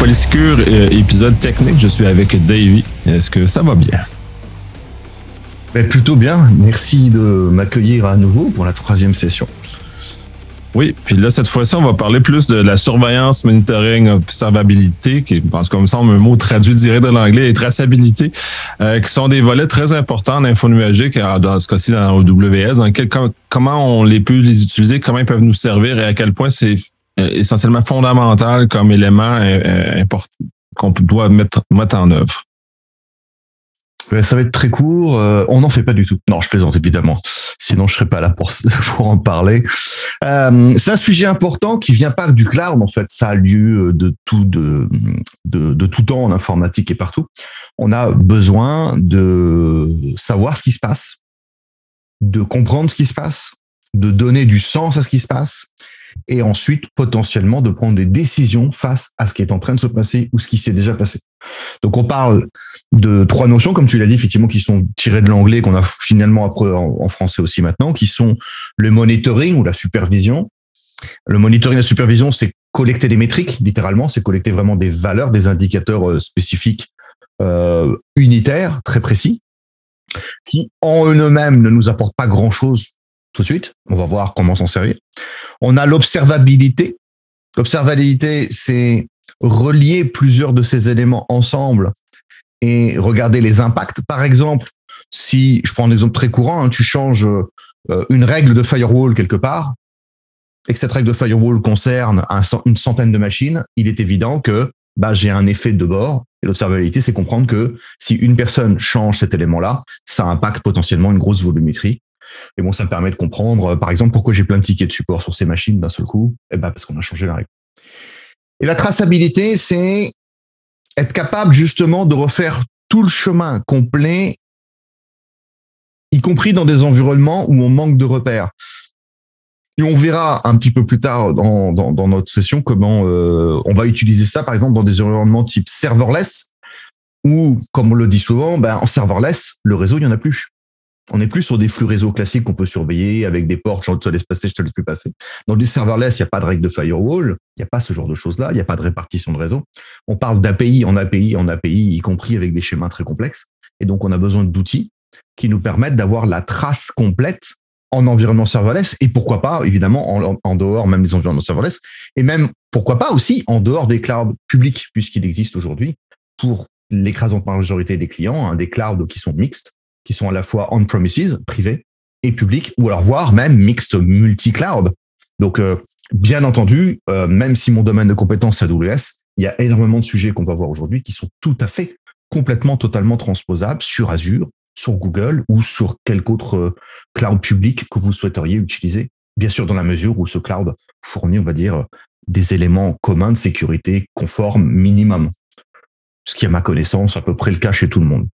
Polysecure, euh, épisode technique. Je suis avec Davy. Est-ce que ça va bien? Ben, plutôt bien. Merci de m'accueillir à nouveau pour la troisième session. Oui, puis là, cette fois-ci, on va parler plus de la surveillance, monitoring, observabilité, qui pense comme ça, un mot traduit direct de l'anglais, et traçabilité, euh, qui sont des volets très importants en info numérique, dans ce cas-ci dans OWS, dans quel, comment on les peut les utiliser, comment ils peuvent nous servir et à quel point c'est euh, essentiellement fondamental comme élément euh, important qu'on doit mettre, mettre en œuvre. Ça va être très court. on n'en fait pas du tout. Non, je plaisante évidemment. Sinon, je serais pas là pour, pour en parler. Euh, c'est un sujet important qui vient pas du cloud. En fait, ça a lieu de tout de, de tout temps en informatique et partout. On a besoin de savoir ce qui se passe, de comprendre ce qui se passe, de donner du sens à ce qui se passe, et ensuite potentiellement de prendre des décisions face à ce qui est en train de se passer ou ce qui s'est déjà passé. Donc on parle de trois notions, comme tu l'as dit, effectivement, qui sont tirées de l'anglais, qu'on a finalement appris en français aussi maintenant, qui sont le monitoring ou la supervision. Le monitoring et la supervision, c'est collecter des métriques, littéralement, c'est collecter vraiment des valeurs, des indicateurs euh, spécifiques, euh, unitaires, très précis, qui en eux-mêmes ne nous apportent pas grand-chose tout de suite. On va voir comment s'en servir. On a l'observabilité. L'observabilité, c'est relier plusieurs de ces éléments ensemble et regarder les impacts. Par exemple, si je prends un exemple très courant, hein, tu changes euh, une règle de firewall quelque part, et que cette règle de firewall concerne une centaine de machines, il est évident que bah, j'ai un effet de bord. L'observabilité, c'est comprendre que si une personne change cet élément-là, ça impacte potentiellement une grosse volumétrie et bon, ça me permet de comprendre, euh, par exemple, pourquoi j'ai plein de tickets de support sur ces machines d'un seul coup. Eh ben, parce qu'on a changé la règle. Et la traçabilité, c'est être capable justement de refaire tout le chemin complet, y compris dans des environnements où on manque de repères. Et on verra un petit peu plus tard dans, dans, notre session comment euh, on va utiliser ça, par exemple, dans des environnements type serverless, où, comme on le dit souvent, ben, en serverless, le réseau, il n'y en a plus. On n'est plus sur des flux réseau classiques qu'on peut surveiller avec des portes, je te laisse passer, je te laisse plus passer. Dans des serverless, il n'y a pas de règle de firewall, il n'y a pas ce genre de choses-là, il n'y a pas de répartition de réseau. On parle d'API en API en API, y compris avec des schémas très complexes. Et donc, on a besoin d'outils qui nous permettent d'avoir la trace complète en environnement serverless et pourquoi pas, évidemment, en, dehors même des environnements serverless et même, pourquoi pas aussi en dehors des clouds publics, puisqu'il existe aujourd'hui pour l'écrasante majorité des clients, hein, des clouds qui sont mixtes qui sont à la fois on-premises, privés, et publics, ou alors voire même mixte multi-cloud. Donc, euh, bien entendu, euh, même si mon domaine de compétence est AWS, il y a énormément de sujets qu'on va voir aujourd'hui qui sont tout à fait complètement, totalement transposables sur Azure, sur Google ou sur quelque autre euh, cloud public que vous souhaiteriez utiliser. Bien sûr, dans la mesure où ce cloud fournit, on va dire, des éléments communs de sécurité conformes minimum. Ce qui, à ma connaissance, à peu près le cas chez tout le monde.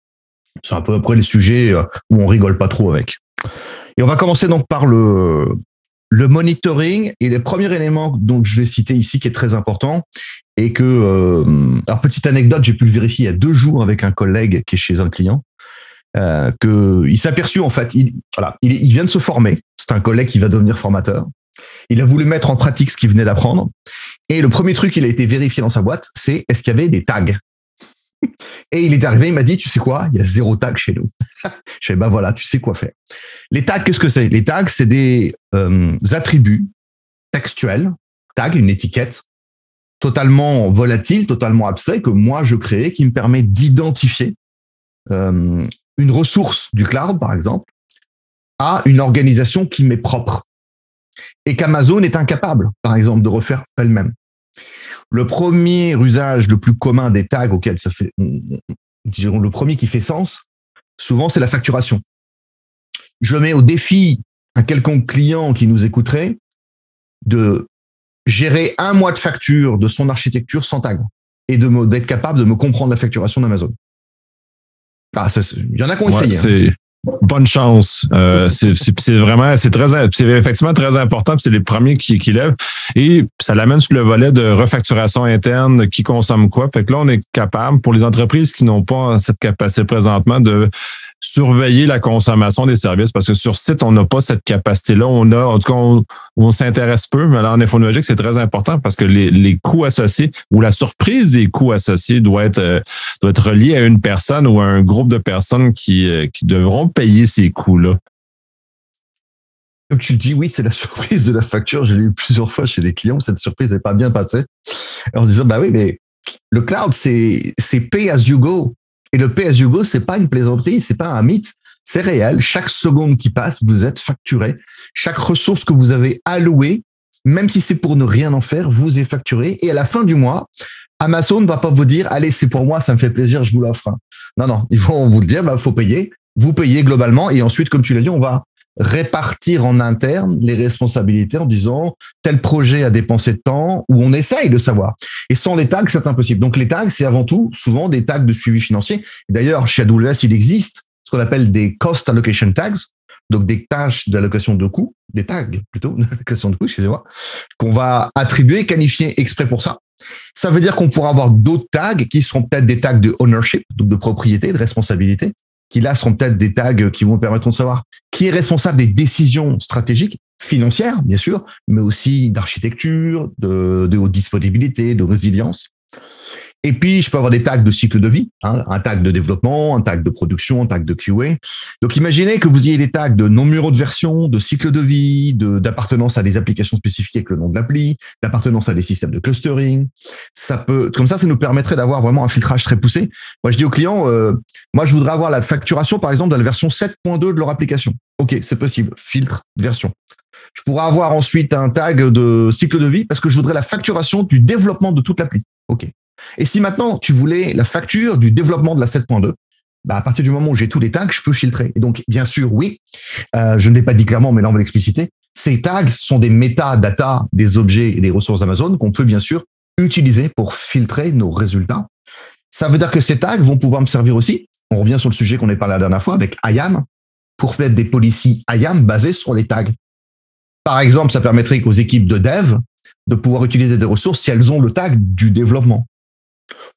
C'est à peu près le sujet euh, où on rigole pas trop avec. Et on va commencer donc par le, le monitoring et les premiers éléments dont je vais citer ici qui est très important et que euh, alors petite anecdote j'ai pu le vérifier il y a deux jours avec un collègue qui est chez un client euh, que il s'est aperçu en fait il voilà il, il vient de se former. C'est un collègue qui va devenir formateur. Il a voulu mettre en pratique ce qu'il venait d'apprendre. Et le premier truc qu'il a été vérifié dans sa boîte c'est est-ce qu'il y avait des tags? Et il est arrivé, il m'a dit, tu sais quoi, il y a zéro tag chez nous. je fais, bah voilà, tu sais quoi faire. Les tags, qu'est-ce que c'est? Les tags, c'est des euh, attributs textuels, tag, une étiquette totalement volatile, totalement abstrait que moi je crée, qui me permet d'identifier euh, une ressource du cloud, par exemple, à une organisation qui m'est propre et qu'Amazon est incapable, par exemple, de refaire elle-même. Le premier usage le plus commun des tags auquel ça fait, disons, le premier qui fait sens, souvent c'est la facturation. Je mets au défi un quelconque client qui nous écouterait de gérer un mois de facture de son architecture sans tag et de d'être capable de me comprendre la facturation d'Amazon. Ah, il y en a qui ont essayé. Bonne chance. Euh, c'est vraiment, c'est très, c'est effectivement très important. C'est les premiers qui, qui lèvent et ça l'amène sur le volet de refacturation interne, qui consomme quoi. Fait que là, on est capable pour les entreprises qui n'ont pas cette capacité présentement de surveiller la consommation des services parce que sur site, on n'a pas cette capacité-là. On a, en tout cas, on, s'intéresse peu, mais là, en infonologique, c'est très important parce que les, les coûts associés ou la surprise des coûts associés doit être, euh, à une personne ou à un groupe de personnes qui, euh, qui devront payer ces coûts-là. Comme tu le dis, oui, c'est la surprise de la facture. Je l'ai eu plusieurs fois chez des clients. Cette surprise n'est pas bien passée. En disant, bah oui, mais le cloud, c'est pay as you go. Et le pay as you go, c'est pas une plaisanterie, c'est pas un mythe. C'est réel. Chaque seconde qui passe, vous êtes facturé. Chaque ressource que vous avez allouée, même si c'est pour ne rien en faire, vous est facturé. Et à la fin du mois, Amazon ne va pas vous dire, allez, c'est pour moi, ça me fait plaisir, je vous l'offre. Non, non, ils vont vous le dire, bah, faut payer. Vous payez globalement. Et ensuite, comme tu l'as dit, on va répartir en interne les responsabilités en disant tel projet a dépensé de temps ou on essaye de savoir. Et sans les tags, c'est impossible. Donc les tags, c'est avant tout souvent des tags de suivi financier. D'ailleurs, chez AWS, il existe ce qu'on appelle des cost allocation tags, donc des tâches d'allocation de coûts, des tags plutôt, d'allocation de coûts, excusez-moi, qu'on va attribuer, qualifier exprès pour ça. Ça veut dire qu'on pourra avoir d'autres tags qui seront peut-être des tags de ownership, donc de propriété, de responsabilité, qui là seront peut-être des tags qui vont permettre de savoir qui est responsable des décisions stratégiques, financières, bien sûr, mais aussi d'architecture, de, de disponibilité, de résilience. Et puis, je peux avoir des tags de cycle de vie, hein, un tag de développement, un tag de production, un tag de QA. Donc, imaginez que vous ayez des tags de numéro de version, de cycle de vie, d'appartenance à des applications spécifiques avec le nom de l'appli, d'appartenance à des systèmes de clustering. Ça peut, comme ça, ça nous permettrait d'avoir vraiment un filtrage très poussé. Moi, je dis aux clients, euh, moi, je voudrais avoir la facturation, par exemple, de la version 7.2 de leur application. OK, c'est possible. Filtre, version. Je pourrais avoir ensuite un tag de cycle de vie parce que je voudrais la facturation du développement de toute l'appli. OK. Et si maintenant tu voulais la facture du développement de la 7.2, bah à partir du moment où j'ai tous les tags, je peux filtrer. Et donc, bien sûr, oui, euh, je ne l'ai pas dit clairement, mais là on va l'expliciter. Ces tags sont des métadatas des objets et des ressources d'Amazon qu'on peut bien sûr utiliser pour filtrer nos résultats. Ça veut dire que ces tags vont pouvoir me servir aussi. On revient sur le sujet qu'on a parlé la dernière fois avec IAM pour faire des policies IAM basées sur les tags. Par exemple, ça permettrait aux équipes de dev de pouvoir utiliser des ressources si elles ont le tag du développement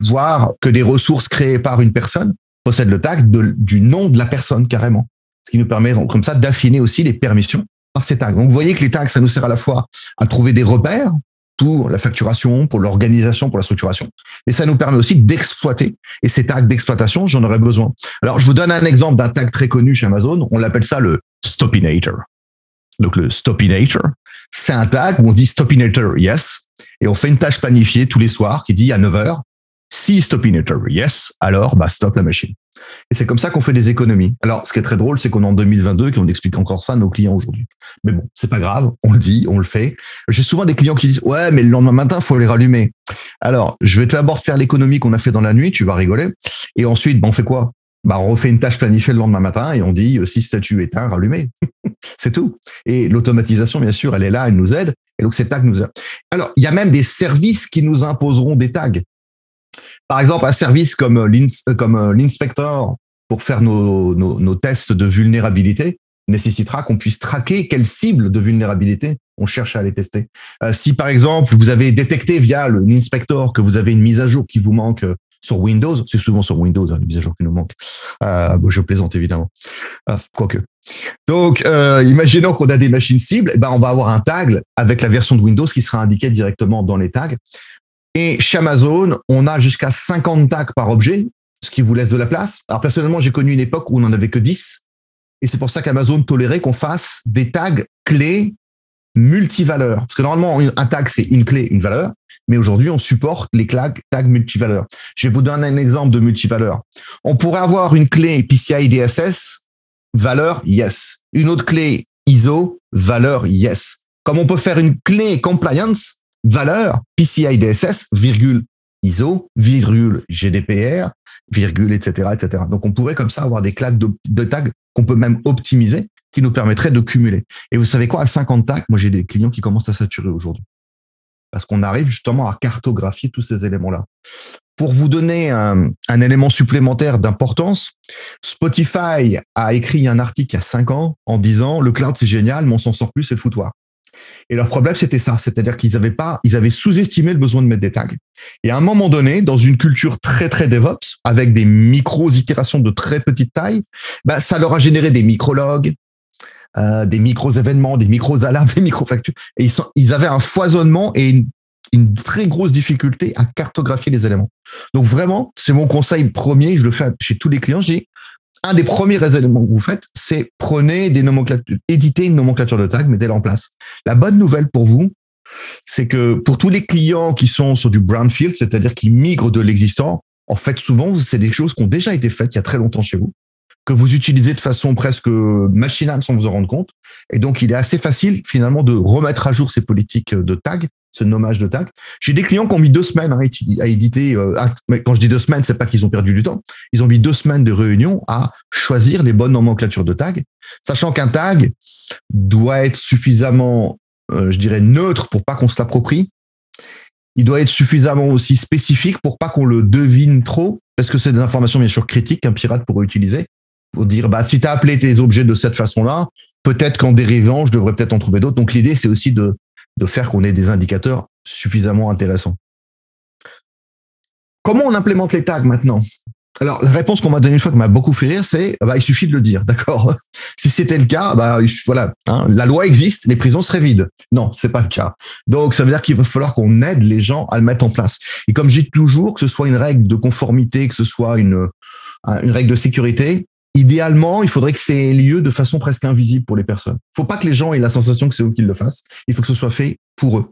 voir que des ressources créées par une personne possèdent le tag du nom de la personne carrément. Ce qui nous permet comme ça d'affiner aussi les permissions par ces tags. Donc vous voyez que les tags, ça nous sert à la fois à trouver des repères pour la facturation, pour l'organisation, pour la structuration, mais ça nous permet aussi d'exploiter. Et ces tags d'exploitation, j'en aurais besoin. Alors je vous donne un exemple d'un tag très connu chez Amazon. On l'appelle ça le Stopinator. Donc le Stopinator, c'est un tag où on dit Stopinator, yes, et on fait une tâche planifiée tous les soirs qui dit à 9 si stopinator, yes, alors bah stop la machine. Et c'est comme ça qu'on fait des économies. Alors, ce qui est très drôle, c'est qu'on est en 2022 et qu'on explique encore ça à nos clients aujourd'hui. Mais bon, c'est pas grave, on le dit, on le fait. J'ai souvent des clients qui disent ouais, mais le lendemain matin, faut les rallumer. Alors, je vais d'abord faire l'économie qu'on a fait dans la nuit, tu vas rigoler. Et ensuite, bah, on fait quoi? Bah, on refait une tâche planifiée le lendemain matin et on dit euh, si statut éteint, rallumé. c'est tout. Et l'automatisation, bien sûr, elle est là, elle nous aide. Et donc, ces tags nous aident. Alors, il y a même des services qui nous imposeront des tags. Par exemple, un service comme euh, euh, euh, l'inspector pour faire nos, tests de vulnérabilité nécessitera qu'on puisse traquer quelle cible de vulnérabilité on cherche à aller tester. si par exemple vous avez détecté via l'inspector que vous avez une mise à jour qui vous manque sur Windows, c'est souvent sur Windows hein, les mises à jour qui nous manquent. bon, je plaisante évidemment, quoique. Donc, imaginons qu'on a des machines cibles, eh ben on va avoir un tag avec la version de Windows qui sera indiquée directement dans les tags. Et chez Amazon, on a jusqu'à 50 tags par objet, ce qui vous laisse de la place. Alors personnellement, j'ai connu une époque où on n'en avait que 10. Et c'est pour ça qu'Amazon tolérait qu'on fasse des tags clés multivaleurs. Parce que normalement, un tag, c'est une clé, une valeur. Mais aujourd'hui, on supporte les tags, tags multivaleurs. Je vais vous donner un exemple de multivaleur. On pourrait avoir une clé PCI DSS, valeur yes. Une autre clé ISO, valeur yes. Comme on peut faire une clé compliance, valeur PCI DSS, virgule ISO, virgule GDPR, virgule, etc., etc. Donc, on pourrait comme ça avoir des claques de, tags qu'on peut même optimiser qui nous permettraient de cumuler. Et vous savez quoi, à 50 tags, moi, j'ai des clients qui commencent à saturer aujourd'hui. Parce qu'on arrive justement à cartographier tous ces éléments-là. Pour vous donner un, élément supplémentaire d'importance, Spotify a écrit un article il y a 5 ans en disant le cloud c'est génial, mais on s'en sort plus, c'est le foutoir. Et leur problème, c'était ça. C'est-à-dire qu'ils avaient pas, ils avaient sous-estimé le besoin de mettre des tags. Et à un moment donné, dans une culture très, très DevOps, avec des micro-itérations de très petite taille, bah, ça leur a généré des micrologues, euh, des micros-événements, des micros-alarmes, des micro-factures. Et ils, avaient un foisonnement et une, très grosse difficulté à cartographier les éléments. Donc vraiment, c'est mon conseil premier, je le fais chez tous les clients, je un des premiers éléments que vous faites, c'est prenez des nomenclatures, éditez une nomenclature de tag, mettez-la en place. La bonne nouvelle pour vous, c'est que pour tous les clients qui sont sur du brownfield, c'est-à-dire qui migrent de l'existant, en fait, souvent, c'est des choses qui ont déjà été faites il y a très longtemps chez vous, que vous utilisez de façon presque machinale sans vous en rendre compte. Et donc, il est assez facile, finalement, de remettre à jour ces politiques de tag ce nommage de tag. J'ai des clients qui ont mis deux semaines hein, à éditer. Euh, quand je dis deux semaines, c'est pas qu'ils ont perdu du temps. Ils ont mis deux semaines de réunion à choisir les bonnes nomenclatures de tag, sachant qu'un tag doit être suffisamment, euh, je dirais, neutre pour pas qu'on se l'approprie. Il doit être suffisamment aussi spécifique pour pas qu'on le devine trop, parce que c'est des informations bien sûr critiques qu'un pirate pourrait utiliser pour dire bah si tu as appelé tes objets de cette façon-là, peut-être qu'en dérivant, je devrais peut-être en trouver d'autres. Donc l'idée c'est aussi de de faire qu'on ait des indicateurs suffisamment intéressants. Comment on implémente les tags maintenant? Alors, la réponse qu'on m'a donnée une fois qui m'a beaucoup fait rire, c'est bah, il suffit de le dire, d'accord? Si c'était le cas, bah voilà, hein, la loi existe, les prisons seraient vides. Non, c'est pas le cas. Donc, ça veut dire qu'il va falloir qu'on aide les gens à le mettre en place. Et comme dis toujours, que ce soit une règle de conformité, que ce soit une, une règle de sécurité, idéalement, il faudrait que c'est lieu de façon presque invisible pour les personnes. Il faut pas que les gens aient la sensation que c'est eux qui le fassent. Il faut que ce soit fait pour eux.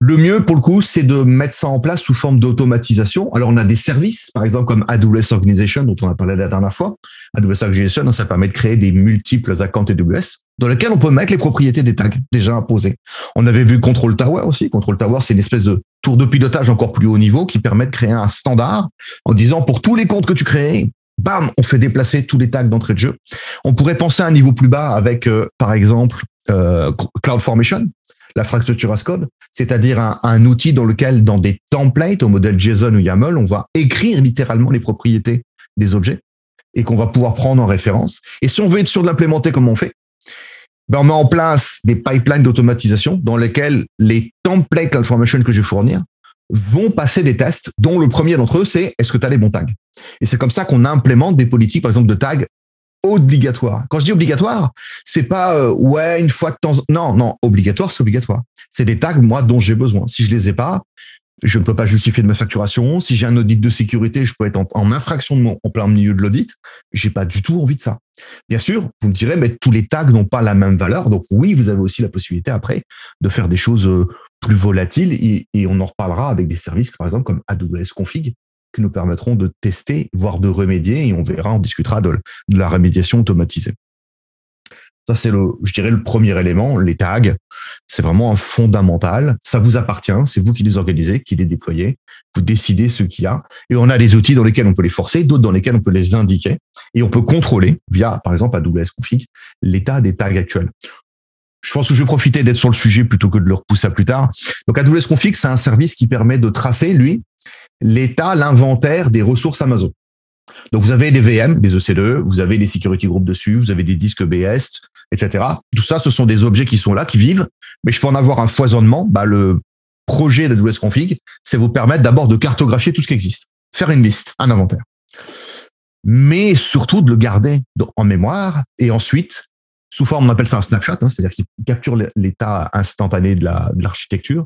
Le mieux, pour le coup, c'est de mettre ça en place sous forme d'automatisation. Alors, on a des services, par exemple, comme AWS Organization, dont on a parlé la dernière fois. AWS Organization, ça permet de créer des multiples accounts AWS dans lesquels on peut mettre les propriétés des tags déjà imposés. On avait vu Control Tower aussi. Control Tower, c'est une espèce de tour de pilotage encore plus haut niveau qui permet de créer un standard en disant pour tous les comptes que tu crées, bam, on fait déplacer tous les tags d'entrée de jeu. On pourrait penser à un niveau plus bas avec, euh, par exemple, euh, CloudFormation, l'infrastructure as code, c'est-à-dire un, un, outil dans lequel, dans des templates au modèle JSON ou YAML, on va écrire littéralement les propriétés des objets et qu'on va pouvoir prendre en référence. Et si on veut être sûr de l'implémenter comme on fait, ben on met en place des pipelines d'automatisation dans lesquels les templates CloudFormation que je vais fournir vont passer des tests, dont le premier d'entre eux, c'est est-ce que tu as les bons tags? Et c'est comme ça qu'on implémente des politiques, par exemple, de tags obligatoires. Quand je dis obligatoire, c'est pas euh, ouais une fois que temps non non obligatoire c'est obligatoire. C'est des tags moi dont j'ai besoin. Si je les ai pas, je ne peux pas justifier de ma facturation. Si j'ai un audit de sécurité, je peux être en, infraction de mon, en plein milieu de l'audit. J'ai pas du tout envie de ça. Bien sûr, vous me direz, mais tous les tags n'ont pas la même valeur. Donc oui, vous avez aussi la possibilité après de faire des choses euh, plus volatile et, on en reparlera avec des services, par exemple, comme AWS Config, qui nous permettront de tester, voire de remédier, et on verra, on discutera de, la remédiation automatisée. Ça, c'est le, je dirais, le premier élément, les tags. C'est vraiment un fondamental. Ça vous appartient. C'est vous qui les organisez, qui les déployez. Vous décidez ce qu'il y a. Et on a des outils dans lesquels on peut les forcer, d'autres dans lesquels on peut les indiquer. Et on peut contrôler via, par exemple, AWS Config, l'état des tags actuels je pense que je vais profiter d'être sur le sujet plutôt que de le repousser à plus tard. Donc AWS Config, c'est un service qui permet de tracer, lui, l'état, l'inventaire des ressources Amazon. Donc vous avez des VM, des EC2, vous avez des security groups dessus, vous avez des disques BS, etc. Tout ça, ce sont des objets qui sont là, qui vivent, mais je peux en avoir un foisonnement. Bah, le projet d'AWS Config, c'est vous permettre d'abord de cartographier tout ce qui existe, faire une liste, un inventaire, mais surtout de le garder en mémoire et ensuite sous forme, on appelle ça un snapshot, hein, c'est-à-dire qu'il capture l'état instantané de l'architecture,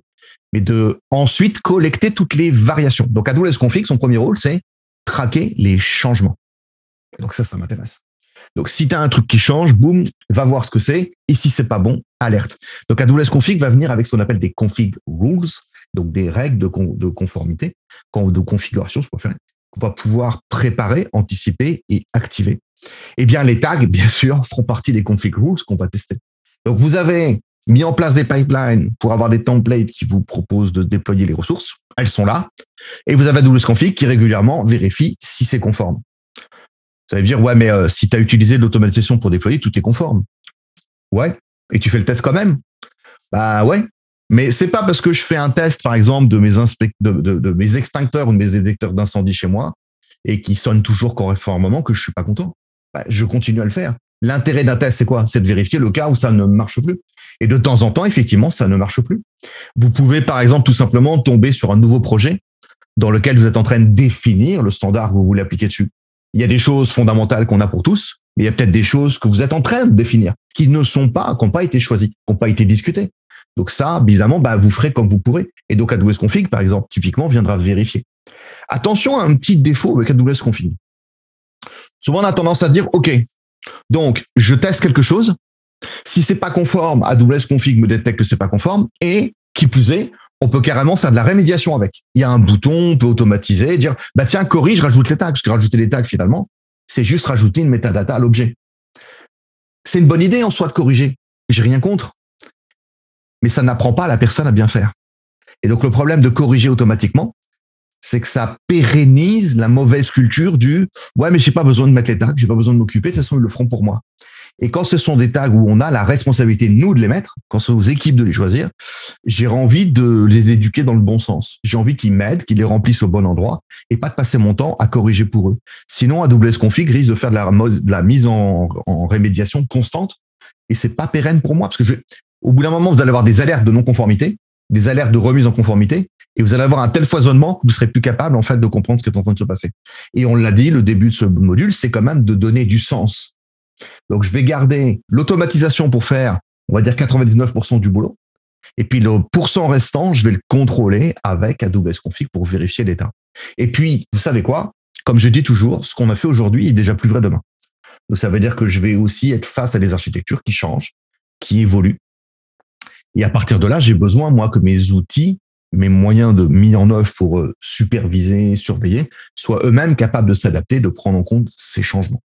mais de ensuite collecter toutes les variations. Donc AWS Config, son premier rôle, c'est traquer les changements. Donc ça, ça m'intéresse. Donc si tu as un truc qui change, boum, va voir ce que c'est. Et si c'est pas bon, alerte. Donc AWS Config va venir avec ce qu'on appelle des config rules, donc des règles de, de conformité, de configuration, je préfère, qu'on va pouvoir préparer, anticiper et activer eh bien, les tags, bien sûr, feront partie des config rules qu'on va tester. Donc, vous avez mis en place des pipelines pour avoir des templates qui vous proposent de déployer les ressources. Elles sont là. Et vous avez AWS Config qui régulièrement vérifie si c'est conforme. Ça veut dire, ouais, mais euh, si tu as utilisé l'automatisation pour déployer, tout est conforme. Ouais. Et tu fais le test quand même. Bah ouais. Mais c'est pas parce que je fais un test, par exemple, de mes, de extincteurs ou de mes détecteurs d'incendie chez moi et qui sonnent toujours conformément que je suis pas content. Bah, je continue à le faire. L'intérêt d'un test, c'est quoi? C'est de vérifier le cas où ça ne marche plus. Et de temps en temps, effectivement, ça ne marche plus. Vous pouvez, par exemple, tout simplement tomber sur un nouveau projet dans lequel vous êtes en train de définir le standard que vous voulez appliquer dessus. Il y a des choses fondamentales qu'on a pour tous, mais il y a peut-être des choses que vous êtes en train de définir, qui ne sont pas, qui n'ont pas été choisies, qui n'ont pas été discutées. Donc ça, bizarrement, bah, vous ferez comme vous pourrez. Et donc AWS Config, par exemple, typiquement, viendra vérifier. Attention à un petit défaut avec AWS Config. Souvent, on a tendance à dire, OK, donc je teste quelque chose. Si c'est pas conforme, AWS Config me détecte que c'est pas conforme. Et qui plus est, on peut carrément faire de la rémédiation avec. Il y a un bouton, on peut automatiser, dire, bah tiens, corrige, rajoute les tags, parce que rajouter les tags, finalement, c'est juste rajouter une metadata à l'objet. C'est une bonne idée en soi de corriger. J'ai rien contre. Mais ça n'apprend pas à la personne à bien faire. Et donc, le problème de corriger automatiquement, c'est que ça pérennise la mauvaise culture du ouais mais j'ai pas besoin de mettre les tags, j'ai pas besoin de m'occuper, de toute façon ils le feront pour moi. Et quand ce sont des tags où on a la responsabilité nous de les mettre, quand c'est aux équipes de les choisir, j'ai envie de les éduquer dans le bon sens. J'ai envie qu'ils m'aident, qu'ils les remplissent au bon endroit et pas de passer mon temps à corriger pour eux. Sinon, AWS Config risque de faire de la, mise en, rémédiation constante et c'est pas pérenne pour moi parce que au bout d'un moment, vous allez avoir des alertes de non-conformité, des alertes de remise en conformité et vous allez avoir un tel foisonnement que vous serez plus capable en fait de comprendre ce qui est en train de se passer. Et on l'a dit, le début de ce module, c'est quand même de donner du sens. Donc je vais garder l'automatisation pour faire, on va dire 99% du boulot. Et puis le pourcent restant, je vais le contrôler avec AWS Config pour vérifier l'état. Et puis, vous savez quoi? Comme je dis toujours, ce qu'on a fait aujourd'hui est déjà plus vrai demain. Donc ça veut dire que je vais aussi être face à des architectures qui changent, qui évoluent. Et à partir de là, j'ai besoin, moi, que mes outils mes moyens de mis en œuvre pour euh, superviser, surveiller, soient eux-mêmes capables de s'adapter, de prendre en compte ces changements.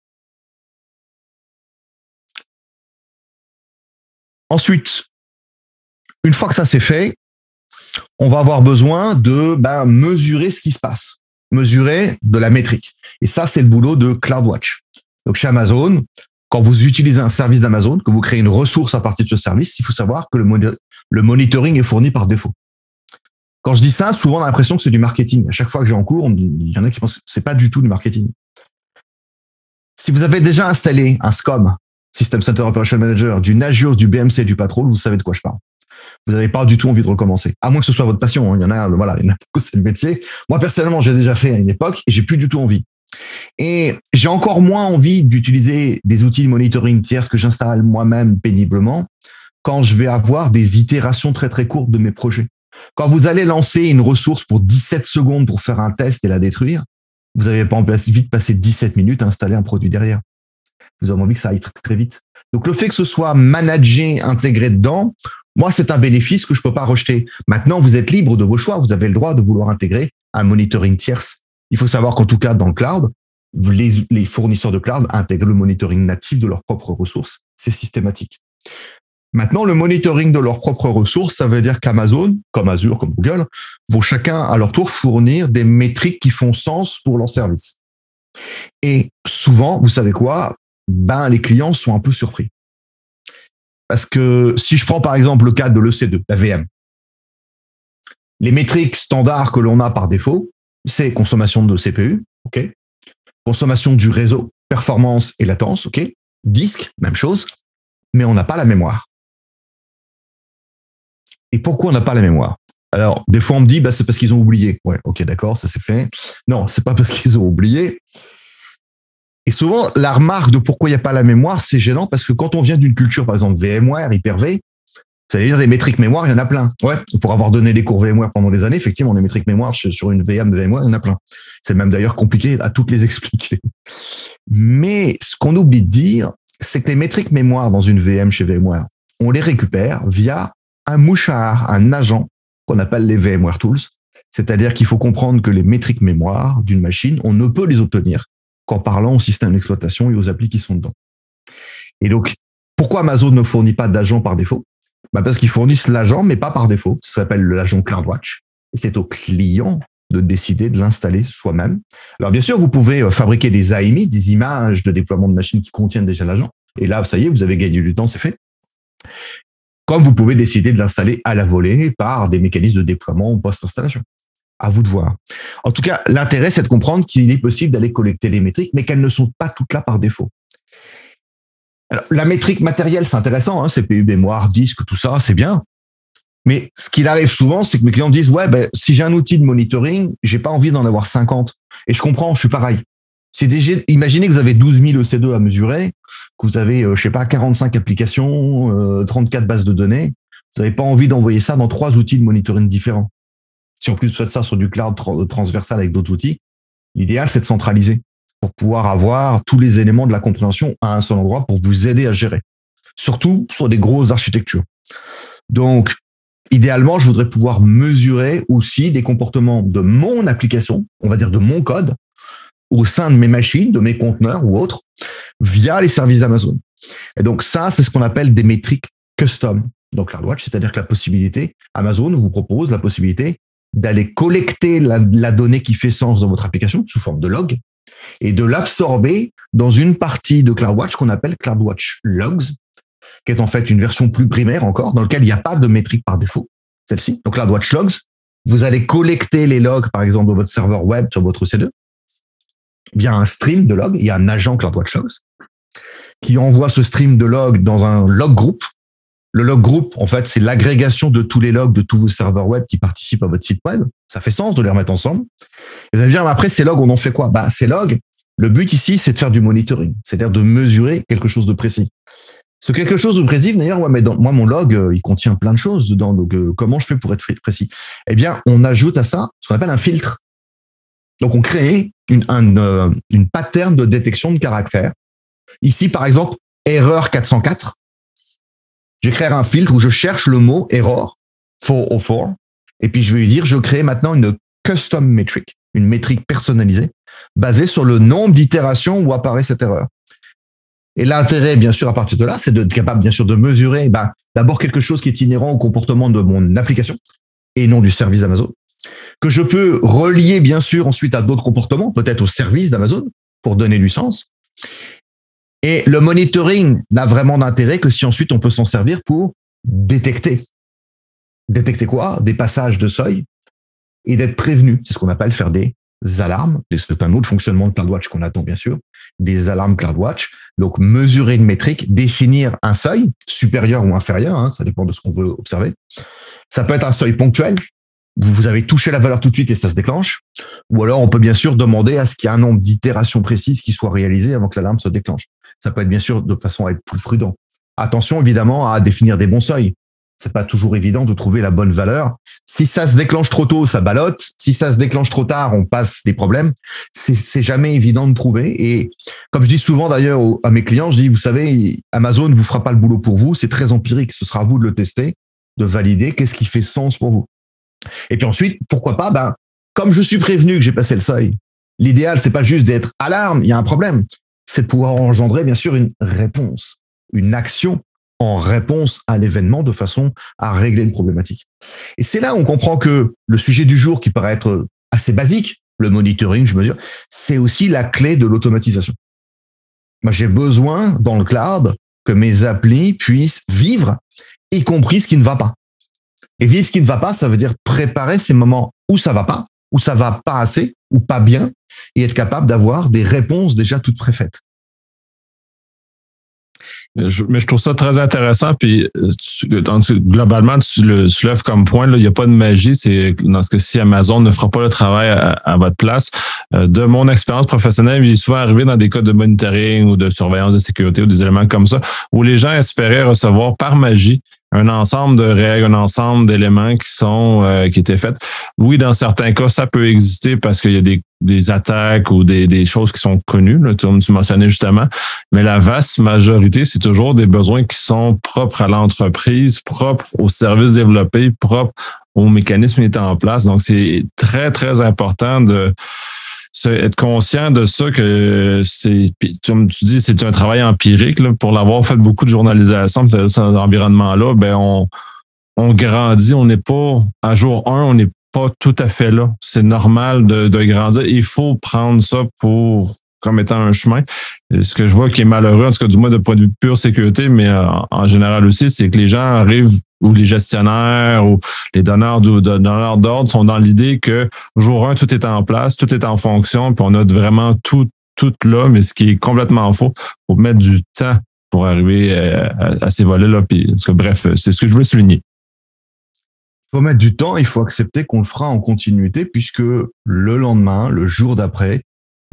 Ensuite, une fois que ça c'est fait, on va avoir besoin de ben, mesurer ce qui se passe, mesurer de la métrique. Et ça, c'est le boulot de CloudWatch. Donc chez Amazon, quand vous utilisez un service d'Amazon, que vous créez une ressource à partir de ce service, il faut savoir que le, le monitoring est fourni par défaut. Quand je dis ça, souvent on a l'impression que c'est du marketing. À chaque fois que j'ai en cours, il y en a qui pensent que c'est pas du tout du marketing. Si vous avez déjà installé un SCOM, System Center Operation Manager, du Nagios, du BMC, du Patrol, vous savez de quoi je parle. Vous n'avez pas du tout envie de recommencer. À moins que ce soit votre passion. Hein. Il y en a, voilà, il y en a c'est le métier. Moi, personnellement, j'ai déjà fait à une époque et j'ai plus du tout envie. Et j'ai encore moins envie d'utiliser des outils de monitoring tiers que j'installe moi-même péniblement quand je vais avoir des itérations très très courtes de mes projets. Quand vous allez lancer une ressource pour 17 secondes pour faire un test et la détruire, vous n'avez pas vite passé 17 minutes à installer un produit derrière. Vous avez envie que ça aille très, vite. Donc le fait que ce soit managé, intégré dedans, moi c'est un bénéfice que je peux pas rejeter. Maintenant, vous êtes libre de vos choix. Vous avez le droit de vouloir intégrer un monitoring tierce. Il faut savoir qu'en tout cas dans le cloud, les fournisseurs de cloud intègrent le monitoring natif de leurs propres ressources. C'est systématique. Maintenant, le monitoring de leurs propres ressources, ça veut dire qu'Amazon, comme Azure, comme Google, vont chacun à leur tour fournir des métriques qui font sens pour leur service. Et souvent, vous savez quoi? Ben, les clients sont un peu surpris. Parce que si je prends par exemple le cas de l'EC2, la VM, les métriques standards que l'on a par défaut, c'est consommation de CPU, ok, consommation du réseau, performance et latence, ok, disque, même chose, mais on n'a pas la mémoire. Et pourquoi on n'a pas la mémoire? Alors, des fois, on me dit, bah, c'est parce qu'ils ont oublié. Ouais, ok, d'accord, ça c'est fait. Non, c'est pas parce qu'ils ont oublié. Et souvent, la remarque de pourquoi il n'y a pas la mémoire, c'est gênant parce que quand on vient d'une culture, par exemple, VMware, Hyper-V, ça veut dire des métriques mémoire, il y en a plein. Ouais, pour avoir donné les cours VMware pendant des années, effectivement, les métriques mémoire sur une VM de VMware, il y en a plein. C'est même d'ailleurs compliqué à toutes les expliquer. Mais ce qu'on oublie de dire, c'est que les métriques mémoire dans une VM chez VMware, on les récupère via un mouchard, un agent qu'on appelle les VMware Tools. C'est-à-dire qu'il faut comprendre que les métriques mémoire d'une machine, on ne peut les obtenir qu'en parlant au système d'exploitation et aux applis qui sont dedans. Et donc, pourquoi Amazon ne fournit pas d'agent par défaut? Bah Parce qu'ils fournissent l'agent, mais pas par défaut. Ça s'appelle l'agent CloudWatch. C'est au client de décider de l'installer soi-même. Alors bien sûr, vous pouvez euh, fabriquer des AMI, des images de déploiement de machines qui contiennent déjà l'agent. Et là, ça y est, vous avez gagné du temps, c'est fait comme vous pouvez décider de l'installer à la volée par des mécanismes de déploiement ou post-installation. À vous de voir. En tout cas, l'intérêt, c'est de comprendre qu'il est possible d'aller collecter les métriques, mais qu'elles ne sont pas toutes là par défaut. La métrique matérielle, c'est intéressant, hein, CPU, mémoire, disque, tout ça, c'est bien. Mais ce qu'il arrive souvent, c'est que mes clients disent, ouais, ben, si j'ai un outil de monitoring, j'ai pas envie d'en avoir 50. Et je comprends, je suis pareil. C'est déjà, imaginez que vous avez 12 000 EC2 à mesurer, que vous avez, euh, je sais pas, 45 applications, 34 euh, bases de données. Vous n'avez pas envie d'envoyer ça dans trois outils de monitoring différents. Si en plus vous faites ça sur du cloud transversal avec d'autres outils, l'idéal c'est de centraliser pour pouvoir avoir tous les éléments de la compréhension à un seul endroit pour vous aider à gérer. Surtout sur des grosses architectures. Donc, idéalement, je voudrais pouvoir mesurer aussi des comportements de mon application, on va dire de mon code, au sein de mes machines, de mes conteneurs ou autres, via les services d'Amazon. Et donc ça, c'est ce qu'on appelle des métriques custom. Donc CloudWatch, c'est-à-dire que la possibilité, Amazon vous propose la possibilité d'aller collecter la, donnée qui fait sens dans votre application sous forme de log et de l'absorber dans une partie de CloudWatch qu'on appelle CloudWatch Logs, qui est en fait une version plus primaire encore, dans lequel il n'y a pas de métrique par défaut, celle-ci. Donc CloudWatch Logs, vous allez collecter les logs, par exemple, de votre serveur web sur votre C2, via un stream de logs. Il y a un agent CloudWatch Logs qui envoie ce stream de logs dans un log group. Le log group, en fait, c'est l'agrégation de tous les logs de tous vos serveurs web qui participent à votre site web. Ça fait sens de les remettre ensemble. Et vous allez dire, après, ces logs, on en fait quoi? Bah, ces logs, le but ici, c'est de faire du monitoring, c'est-à-dire de mesurer quelque chose de précis. Ce quelque chose de précis, d'ailleurs, ouais, mais moi, mon log, euh, il contient plein de choses dedans. Donc, euh, comment je fais pour être précis? Eh bien, on ajoute à ça ce qu'on appelle un filtre. Donc, on crée euh, une pattern de détection de caractères. Ici, par exemple, erreur 404. Je vais créer un filtre où je cherche le mot error 404. Et puis, je vais lui dire, je crée maintenant une custom metric, une métrique personnalisée, basée sur le nombre d'itérations où apparaît cette erreur. Et l'intérêt, bien sûr, à partir de là, c'est d'être capable, bien sûr, de mesurer ben, d'abord quelque chose qui est inhérent au comportement de mon application et non du service Amazon que je peux relier bien sûr ensuite à d'autres comportements, peut-être au service d'Amazon, pour donner du sens. Et le monitoring n'a vraiment d'intérêt que si ensuite on peut s'en servir pour détecter. Détecter quoi? Des passages de seuil et d'être prévenu. C'est ce qu'on appelle faire des alarmes. C'est un autre fonctionnement de CloudWatch qu'on attend bien sûr. Des alarmes CloudWatch. Donc mesurer une métrique, définir un seuil supérieur ou inférieur, hein, ça dépend de ce qu'on veut observer. Ça peut être un seuil ponctuel, vous avez touché la valeur tout de suite et ça se déclenche. Ou alors, on peut bien sûr demander à ce qu'il y ait un nombre d'itérations précises qui soient réalisées avant que l'alarme se déclenche. Ça peut être bien sûr de façon à être plus prudent. Attention évidemment à définir des bons seuils. C'est pas toujours évident de trouver la bonne valeur. Si ça se déclenche trop tôt, ça balote. Si ça se déclenche trop tard, on passe des problèmes. C'est jamais évident de trouver. Et comme je dis souvent d'ailleurs à mes clients, je dis, vous savez, Amazon vous fera pas le boulot pour vous. C'est très empirique. Ce sera à vous de le tester, de valider qu'est-ce qui fait sens pour vous. Et puis ensuite, pourquoi pas, ben, comme je suis prévenu que j'ai passé le seuil, l'idéal, c'est pas juste d'être alarme, il y a un problème. C'est de pouvoir engendrer, bien sûr, une réponse, une action en réponse à l'événement de façon à régler une problématique. Et c'est là où on comprend que le sujet du jour, qui paraît être assez basique, le monitoring, je mesure, c'est aussi la clé de l'automatisation. Moi, j'ai besoin dans le cloud que mes applis puissent vivre, y compris ce qui ne va pas. Et vivre ce qui ne va pas, ça veut dire préparer ces moments où ça va pas, où ça va pas assez, ou pas bien, et être capable d'avoir des réponses déjà toutes préfaites. mais je trouve ça très intéressant. Puis globalement, tu le comme point. il n'y a pas de magie. C'est dans ce que si Amazon ne fera pas le travail à, votre place. Euh, de mon expérience professionnelle, il est souvent arrivé dans des cas de monitoring ou de surveillance de sécurité ou des éléments comme ça, où les gens espéraient recevoir par magie un ensemble de règles, un ensemble d'éléments qui sont euh, qui étaient faits. Oui, dans certains cas, ça peut exister parce qu'il y a des, des attaques ou des, des choses qui sont connues, là, tu, tu mentionnais justement, mais la vaste majorité, c'est toujours des besoins qui sont propres à l'entreprise, propres aux services développés, propres aux mécanismes qui étaient en place. Donc, c'est très, très important de être conscient de ça que c'est, comme tu dis, c'est un travail empirique. Là, pour l'avoir fait beaucoup de journalisation dans cet environnement-là, ben on, on grandit, on n'est pas à jour 1, on n'est pas tout à fait là. C'est normal de, de grandir. Il faut prendre ça pour comme étant un chemin. ce que je vois qui est malheureux, en tout cas du moins de point de vue pure sécurité, mais euh, en général aussi, c'est que les gens arrivent ou les gestionnaires ou les donneurs d'ordre sont dans l'idée que jour 1, tout est en place, tout est en fonction, puis on a vraiment tout, tout là, mais ce qui est complètement faux. Faut mettre du temps pour arriver à, ces volets-là. Bref, c'est ce que je veux souligner. Il faut mettre du temps, il faut accepter qu'on le fera en continuité, puisque le lendemain, le jour d'après,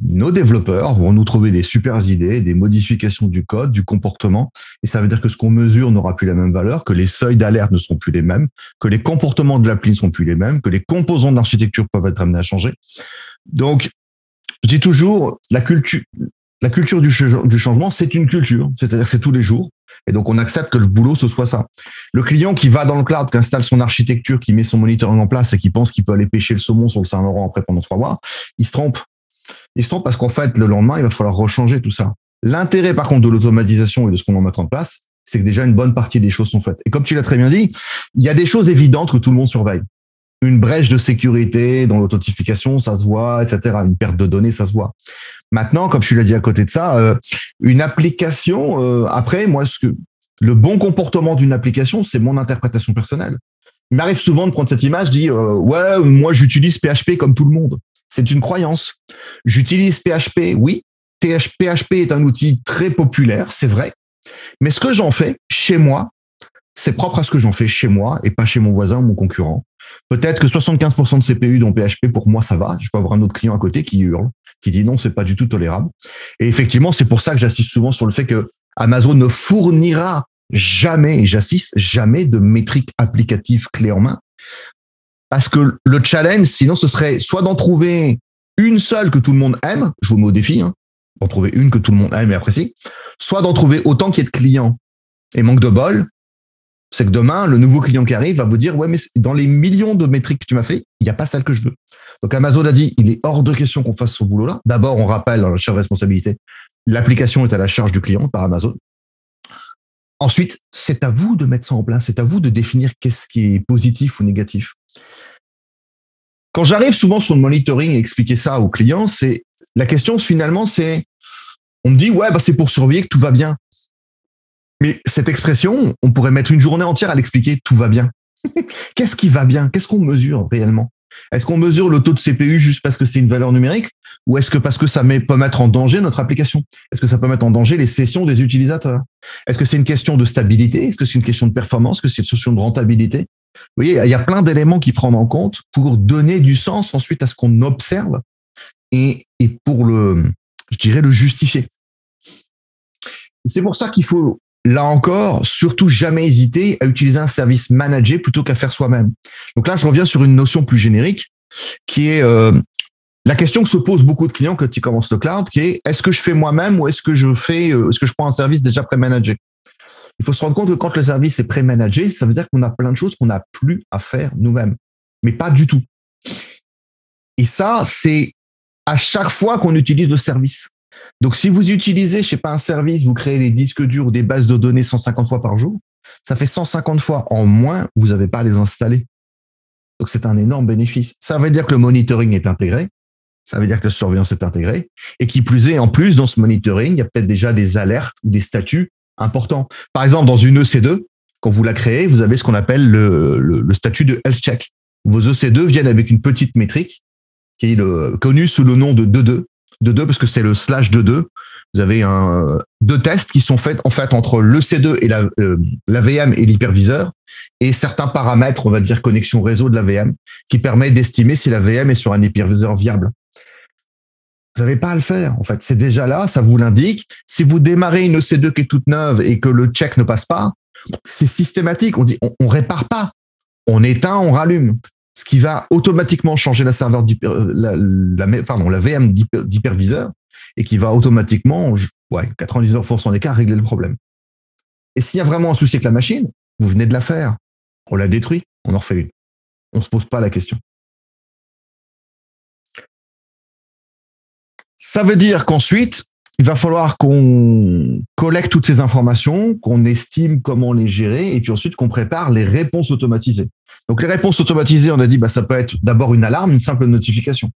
nos développeurs vont nous trouver des super idées, des modifications du code, du comportement, et ça veut dire que ce qu'on mesure n'aura plus la même valeur, que les seuils d'alerte ne seront plus les mêmes, que les comportements de l'appli ne seront plus les mêmes, que les composants de l'architecture peuvent être amenés à changer. Donc, je dis toujours, la culture, du changement, c'est une culture, c'est-à-dire c'est tous les jours. Et donc, on accepte que le boulot, ce soit ça. Le client qui va dans le cloud, qui installe son architecture, qui met son monitoring en place et qui pense qu'il peut aller pêcher le saumon sur le Saint-Laurent après pendant trois mois, il se trompe. Il se parce qu'en fait, le lendemain, il va falloir rechanger tout ça. L'intérêt, par contre, de l'automatisation et de ce qu'on va mettre en place, c'est que déjà une bonne partie des choses sont faites. Et comme tu l'as très bien dit, il y a des choses évidentes que tout le monde surveille. Une brèche de sécurité dans l'authentification, ça se voit, etc. Une perte de données, ça se voit. Maintenant, comme tu l'as dit à côté de ça, euh, une application, euh, après, moi, ce que le bon comportement d'une application, c'est mon interprétation personnelle. Il m'arrive souvent de prendre cette image, dire euh, ouais, moi j'utilise PHP comme tout le monde. C'est une croyance. J'utilise PHP, oui. PHP est un outil très populaire, c'est vrai. Mais ce que j'en fais chez moi, c'est propre à ce que j'en fais chez moi et pas chez mon voisin ou mon concurrent. Peut-être que 75% de CPU dans PHP, pour moi, ça va. Je peux avoir un autre client à côté qui hurle, qui dit non, c'est pas du tout tolérable. Et effectivement, c'est pour ça que j'assiste souvent sur le fait que Amazon ne fournira jamais, et j'assiste jamais de métriques applicatives clés en main. Parce que le challenge, sinon, ce serait soit d'en trouver une seule que tout le monde aime, je vous mets au défi, hein, d'en trouver une que tout le monde aime et apprécie, soit d'en trouver autant qu'il y ait de clients. Et manque de bol, c'est que demain, le nouveau client qui arrive va vous dire, ouais, mais dans les millions de métriques que tu m'as fait, il n'y a pas celle que je veux. Donc Amazon a dit, il est hors de question qu'on fasse ce boulot-là. D'abord, on rappelle, la charge de responsabilité, l'application est à la charge du client par Amazon. Ensuite, c'est à vous de mettre ça en place, c'est à vous de définir qu'est-ce qui est positif ou négatif. Quand j'arrive souvent sur le monitoring et expliquer ça aux clients, c'est la question finalement, c'est on me dit ouais, bah, c'est pour surveiller que tout va bien. Mais cette expression, on pourrait mettre une journée entière à l'expliquer tout va bien. Qu'est-ce qui va bien? Qu'est-ce qu'on mesure réellement? Est-ce qu'on mesure le taux de CPU juste parce que c'est une valeur numérique? Ou est-ce que parce que ça peut mettre en danger notre application? Est-ce que ça peut mettre en danger les sessions des utilisateurs? Est-ce que c'est une question de stabilité? Est-ce que c'est une question de performance? Est-ce que c'est une question de rentabilité? Vous voyez, il y a plein d'éléments qui prennent en compte pour donner du sens ensuite à ce qu'on observe et, et pour le, je dirais, le justifier. C'est pour ça qu'il faut, là encore, surtout jamais hésiter à utiliser un service managé plutôt qu'à faire soi-même. Donc là, je reviens sur une notion plus générique qui est euh, la question que se posent beaucoup de clients quand ils commencent le cloud, qui est est-ce que je fais moi-même ou est-ce que je fais, euh, est-ce que je prends un service déjà pré-managé? Il faut se rendre compte que quand le service est pré-managé, ça veut dire qu'on a plein de choses qu'on n'a plus à faire nous-mêmes, mais pas du tout. Et ça, c'est à chaque fois qu'on utilise le service. Donc, si vous utilisez, je sais pas, un service, vous créez des disques durs ou des bases de données 150 fois par jour, ça fait 150 fois en moins, vous n'avez pas à les installer. Donc, c'est un énorme bénéfice. Ça veut dire que le monitoring est intégré. Ça veut dire que la surveillance est intégrée. Et qui plus est, en plus, dans ce monitoring, il y a peut-être déjà des alertes ou des statuts important. Par exemple, dans une EC2, quand vous la créez, vous avez ce qu'on appelle le, statut de health check. Vos EC2 viennent avec une petite métrique qui est le, connue sous le nom de 2.2. 2.2 parce que c'est le slash 2.2. Vous avez un, deux tests qui sont faits en fait entre l'EC2 et la, euh, la VM et l'hyperviseur et certains paramètres, on va dire connexion réseau de la VM, qui permet d'estimer si la VM est sur un hyperviseur viable. Vous n'avez pas à le faire. En fait, c'est déjà là, ça vous l'indique. Si vous démarrez une EC2 qui est toute neuve et que le check ne passe pas, c'est systématique. On dit, on, répare pas. On éteint, on rallume. Ce qui va automatiquement changer la serveur euh, la, VM d'hyperviseur et qui va automatiquement, ouais, 99% des cas, régler le problème. Et s'il y a vraiment un souci avec la machine, vous venez de la faire. On la détruit, on en refait une. On se pose pas la question. Ça veut dire qu'ensuite, il va falloir qu'on collecte toutes ces informations, qu'on estime comment les gérer, et puis ensuite qu'on prépare les réponses automatisées. Donc les réponses automatisées, on a dit, bah, ça peut être d'abord une alarme, une simple notification.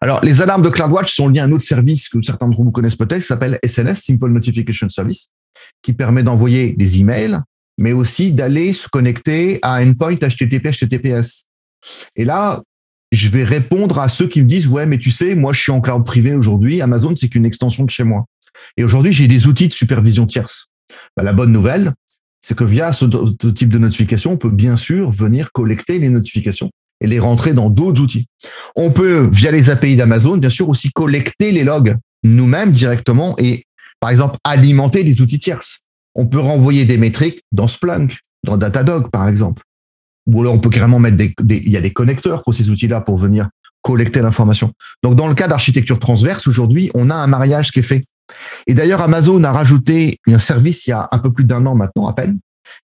Alors les alarmes de CloudWatch sont liées à un autre service que certains d'entre vous connaissent peut-être, qui s'appelle SNS, Simple Notification Service, qui permet d'envoyer des emails, mais aussi d'aller se connecter à endpoint HTTP, HTTPS. Et là, je vais répondre à ceux qui me disent ouais mais tu sais moi je suis en cloud privé aujourd'hui Amazon c'est qu'une extension de chez moi et aujourd'hui j'ai des outils de supervision tierce Bah, la bonne nouvelle, c'est que via ce, type de notification, on peut bien sûr venir collecter les notifications et les rentrer dans d'autres outils. On peut, via les API d'Amazon, bien sûr, aussi collecter les logs nous-mêmes directement et, par exemple, alimenter des outils tierces. On peut renvoyer des métriques dans Splunk, dans Datadog, par exemple. Ou alors, on peut carrément mettre des, il y a des connecteurs pour ces outils-là pour venir collecter l'information. Donc, dans le cas d'architecture transverse, aujourd'hui, on a un mariage qui est fait. Et d'ailleurs, Amazon a rajouté un service il y a un peu plus d'un an maintenant à peine,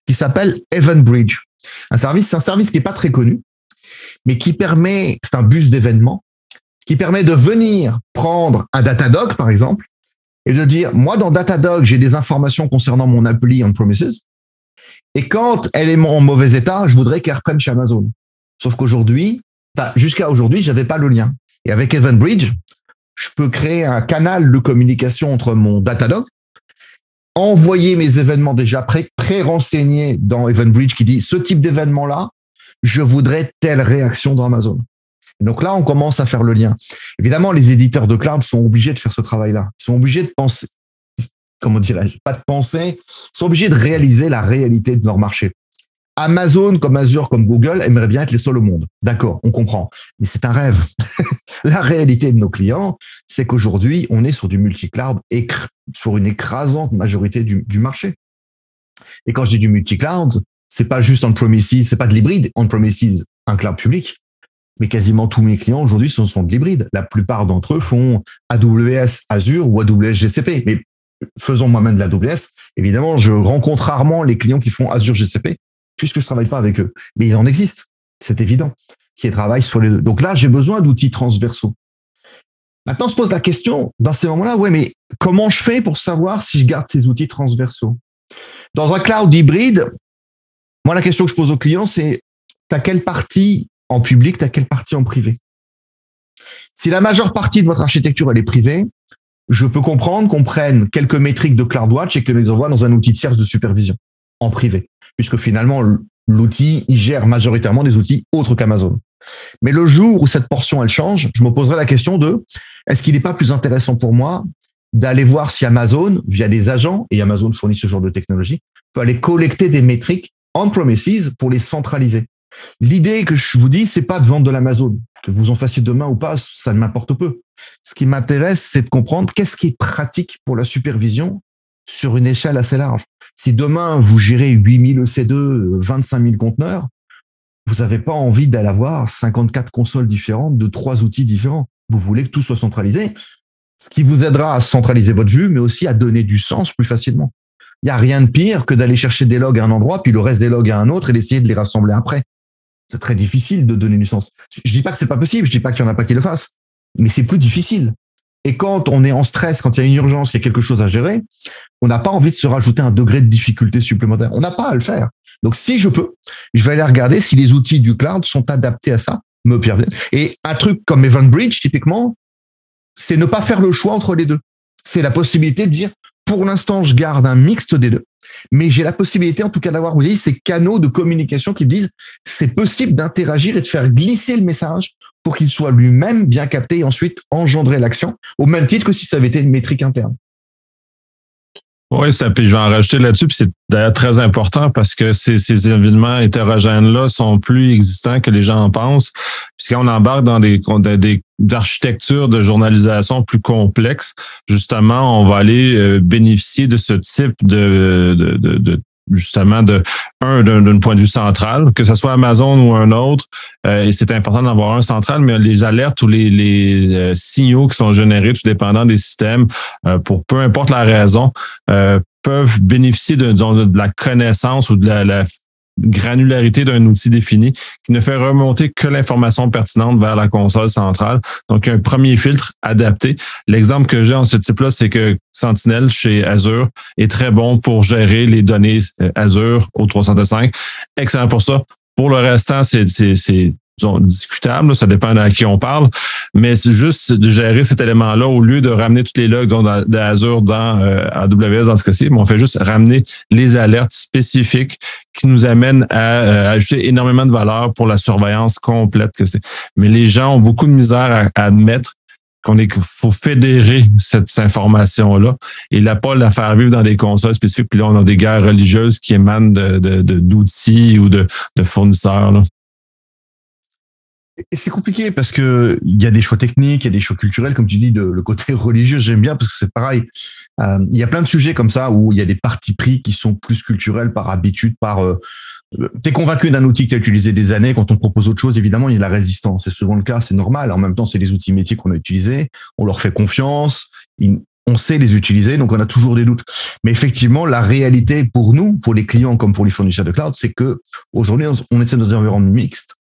qui s'appelle EventBridge. Un service, c'est un service qui n'est pas très connu, mais qui permet, c'est un bus d'événements, qui permet de venir prendre un Datadog, par exemple, et de dire, moi, dans Datadog, j'ai des informations concernant mon appli on-premises, et quand elle est en mauvais état, je voudrais qu'elle reprenne chez Amazon. Sauf qu'aujourd'hui, jusqu'à aujourd'hui, j'avais pas le lien. Et avec EventBridge, je peux créer un canal de communication entre mon Datadog, envoyer mes événements déjà pré-renseignés dans EventBridge qui dit ce type d'événement-là, je voudrais telle réaction dans Amazon. donc là, on commence à faire le lien. Évidemment, les éditeurs de cloud sont obligés de faire ce travail-là. Ils sont obligés de penser, comment dirais-je, pas de ils sont obligés de réaliser la réalité de leur marché. Amazon, comme Azure, comme Google, aimerait bien être les seuls au monde. D'accord, on comprend. Mais c'est un rêve. la réalité de nos clients, c'est qu'aujourd'hui, on est sur du multi-cloud, sur une écrasante majorité du, du marché. Et quand je dis du multi-cloud, c'est pas juste on-premises, c'est pas de l'hybride. On-premises, un cloud public. Mais quasiment tous mes clients aujourd'hui sont, sont de l'hybride. La plupart d'entre eux font AWS Azure ou AWS GCP. Mais faisons moi-même de l'AWS. Évidemment, je rencontre rarement les clients qui font Azure GCP puisque je travaille pas avec eux. Mais il en existe. C'est évident. Qui travaillent sur les deux. Donc là, j'ai besoin d'outils transversaux. Maintenant, on se pose la question, dans ces moments-là, ouais, mais comment je fais pour savoir si je garde ces outils transversaux? Dans un cloud hybride, moi, la question que je pose aux clients, c'est t'as quelle partie en public, t'as quelle partie en privé? Si la majeure partie de votre architecture, elle est privée, je peux comprendre qu'on prenne quelques métriques de CloudWatch et que les envoie dans un outil tierce de supervision en privé, puisque finalement, l'outil, il gère majoritairement des outils autres qu'Amazon. Mais le jour où cette portion, elle change, je me poserai la question de, est-ce qu'il n'est pas plus intéressant pour moi d'aller voir si Amazon, via des agents, et Amazon fournit ce genre de technologie, peut aller collecter des métriques on-premises pour les centraliser. L'idée que je vous dis, c'est pas de vendre de l'Amazon. Que vous en fassiez demain ou pas, ça ne m'importe peu. Ce qui m'intéresse, c'est de comprendre qu'est-ce qui est pratique pour la supervision sur une échelle assez large. Si demain, vous gérez 8000 EC2, 25 000 conteneurs, vous n'avez pas envie d'aller avoir 54 consoles différentes de trois outils différents. Vous voulez que tout soit centralisé, ce qui vous aidera à centraliser votre vue, mais aussi à donner du sens plus facilement. Il n'y a rien de pire que d'aller chercher des logs à un endroit, puis le reste des logs à un autre et d'essayer de les rassembler après. C'est très difficile de donner du sens. Je dis pas que c'est pas possible, je dis pas qu'il y en a pas qui le fassent, mais c'est plus difficile. Et quand on est en stress, quand il y a une urgence, qu'il y a quelque chose à gérer, on n'a pas envie de se rajouter un degré de difficulté supplémentaire. On n'a pas à le faire. Donc, si je peux, je vais aller regarder si les outils du cloud sont adaptés à ça, me permettent. Et un truc comme EventBridge, typiquement, c'est ne pas faire le choix entre les deux. C'est la possibilité de dire, pour l'instant, je garde un mixte des deux, mais j'ai la possibilité, en tout cas, d'avoir, vous voyez, ces canaux de communication qui me disent, c'est possible d'interagir et de faire glisser le message pour qu'il soit lui-même bien capté et ensuite engendrer l'action, au même titre que si ça avait été une métrique interne. Oui, ça, puis je vais en rajouter là-dessus, puis c'est d'ailleurs très important parce que ces, ces événements hétérogènes-là sont plus existants que les gens en pensent. Puisqu'on embarque dans des, des, architectures de journalisation plus complexes, justement, on va aller euh, bénéficier de ce type de, de, de, justement de un d'un point de vue central, que ce soit Amazon ou un autre, euh, c'est important d'avoir un central, mais les alertes ou les, les euh, signaux qui sont générés, tout dépendant des systèmes, euh, pour peu importe la raison, peuvent bénéficier de, de, la connaissance ou de la, la granularité d'un outil défini qui ne fait remonter que l'information pertinente vers la console centrale. Donc, un premier filtre adapté. L'exemple que j'ai en ce type-là, c'est que Sentinel chez Azure est très bon pour gérer les données euh, Azure au 305. Excellent pour ça. Pour le restant, c'est discutable, ça dépend à qui on parle, mais c'est juste de gérer cet élément-là au lieu de ramener toutes les logs d'Azure dans euh, AWS dans ce cas-ci, on fait juste ramener les alertes spécifiques qui nous amènent à, euh, ajouter énormément de valeur pour la surveillance complète que c'est. Mais les gens ont beaucoup de misère à, admettre qu'on est faut fédérer cette, information-là et là pas la faire vivre dans des consoles spécifiques. Puis là, on a des guerres religieuses qui émanent de, d'outils ou de, de fournisseurs. Là. C'est compliqué parce que il y a des choix techniques, il y a des choix culturels, comme tu dis, de, le côté religieux, j'aime bien parce que c'est pareil. Euh, il y a plein de sujets comme ça où il y a des partis pris qui sont plus culturels par habitude, par euh, T'es convaincu d'un outil que tu as utilisé des années, quand on propose autre chose, évidemment, il y a la résistance. C'est souvent le cas, c'est normal. En même temps, c'est des outils métiers qu'on a utilisés, on leur fait confiance, on sait les utiliser, donc on a toujours des doutes. Mais effectivement, la réalité pour nous, pour les clients comme pour les fournisseurs de cloud, c'est que aujourd'hui, on est dans un environnement mixte,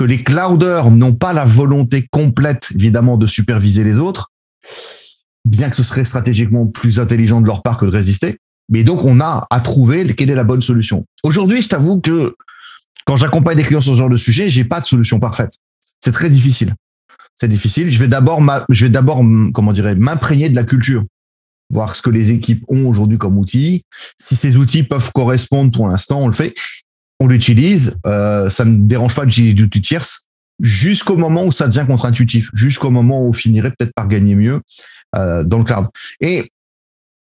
que les clouders n'ont pas la volonté complète, évidemment, de superviser les autres, bien que ce serait stratégiquement plus intelligent de leur part que de résister. Mais donc, on a à trouver quelle est la bonne solution. Aujourd'hui, je t'avoue que quand j'accompagne des clients sur ce genre de sujet, j'ai pas de solution parfaite. C'est très difficile. C'est difficile. Je vais d'abord, je vais d'abord, comment dirais, m'imprégner de la culture, voir ce que les équipes ont aujourd'hui comme outils. Si ces outils peuvent correspondre pour l'instant, on le fait. On l'utilise. Euh, ça ne dérange pas d'utiliser du outils tierce jusqu'au moment où ça devient contre-intuitif, jusqu'au moment où on finirait peut-être par gagner mieux euh, dans le cloud. Et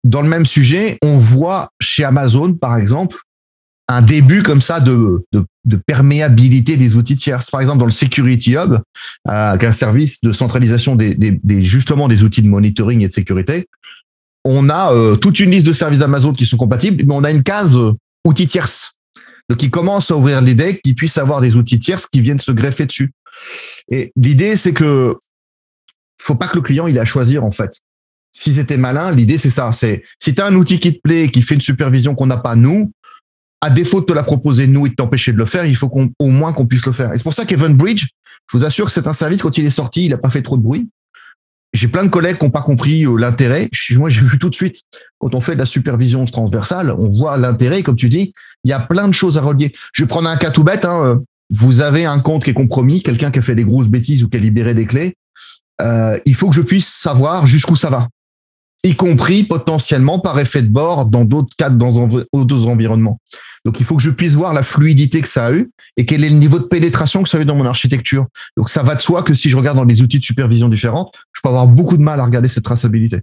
dans le même sujet, on voit chez Amazon, par exemple, un début comme ça de, perméabilité des outils tiers. Par exemple, dans le Security Hub, euh, un service de centralisation des, des, justement des outils de monitoring et de sécurité, on a euh, toute une liste de services d'Amazon qui sont compatibles, mais on a une case outils tierces. Donc, ils commencent à ouvrir l'idée qu'ils puissent avoir des outils tierces qui viennent se greffer dessus. Et l'idée, c'est que faut pas que le client il ait à choisir en fait si c'était malin, l'idée c'est ça. C'est si tu un outil qui te plaît, qui fait une supervision qu'on n'a pas nous, à défaut de te la proposer nous et de t'empêcher de le faire, il faut qu'on au moins qu'on puisse le faire. Et c'est pour ça qu'Evenbridge, je vous assure que c'est un service quand il est sorti, il n'a pas fait trop de bruit. J'ai plein de collègues qui n'ont pas compris euh, l'intérêt. Moi, j'ai vu tout de suite quand on fait de la supervision transversale, on voit l'intérêt. Comme tu dis, il y a plein de choses à relier. Je vais prendre un cas tout bête. Hein. Euh, vous avez un compte qui est compromis, quelqu'un qui a fait des grosses bêtises ou qui a libéré des clés. Euh, il faut que je puisse savoir jusqu'où ça va y compris potentiellement par effet de bord dans d'autres cadres, dans d'autres environnements. Donc, il faut que je puisse voir la fluidité que ça a eu et quel est le niveau de pénétration que ça a eu dans mon architecture. Donc, ça va de soi que si je regarde dans des outils de supervision différents, je peux avoir beaucoup de mal à regarder cette traçabilité.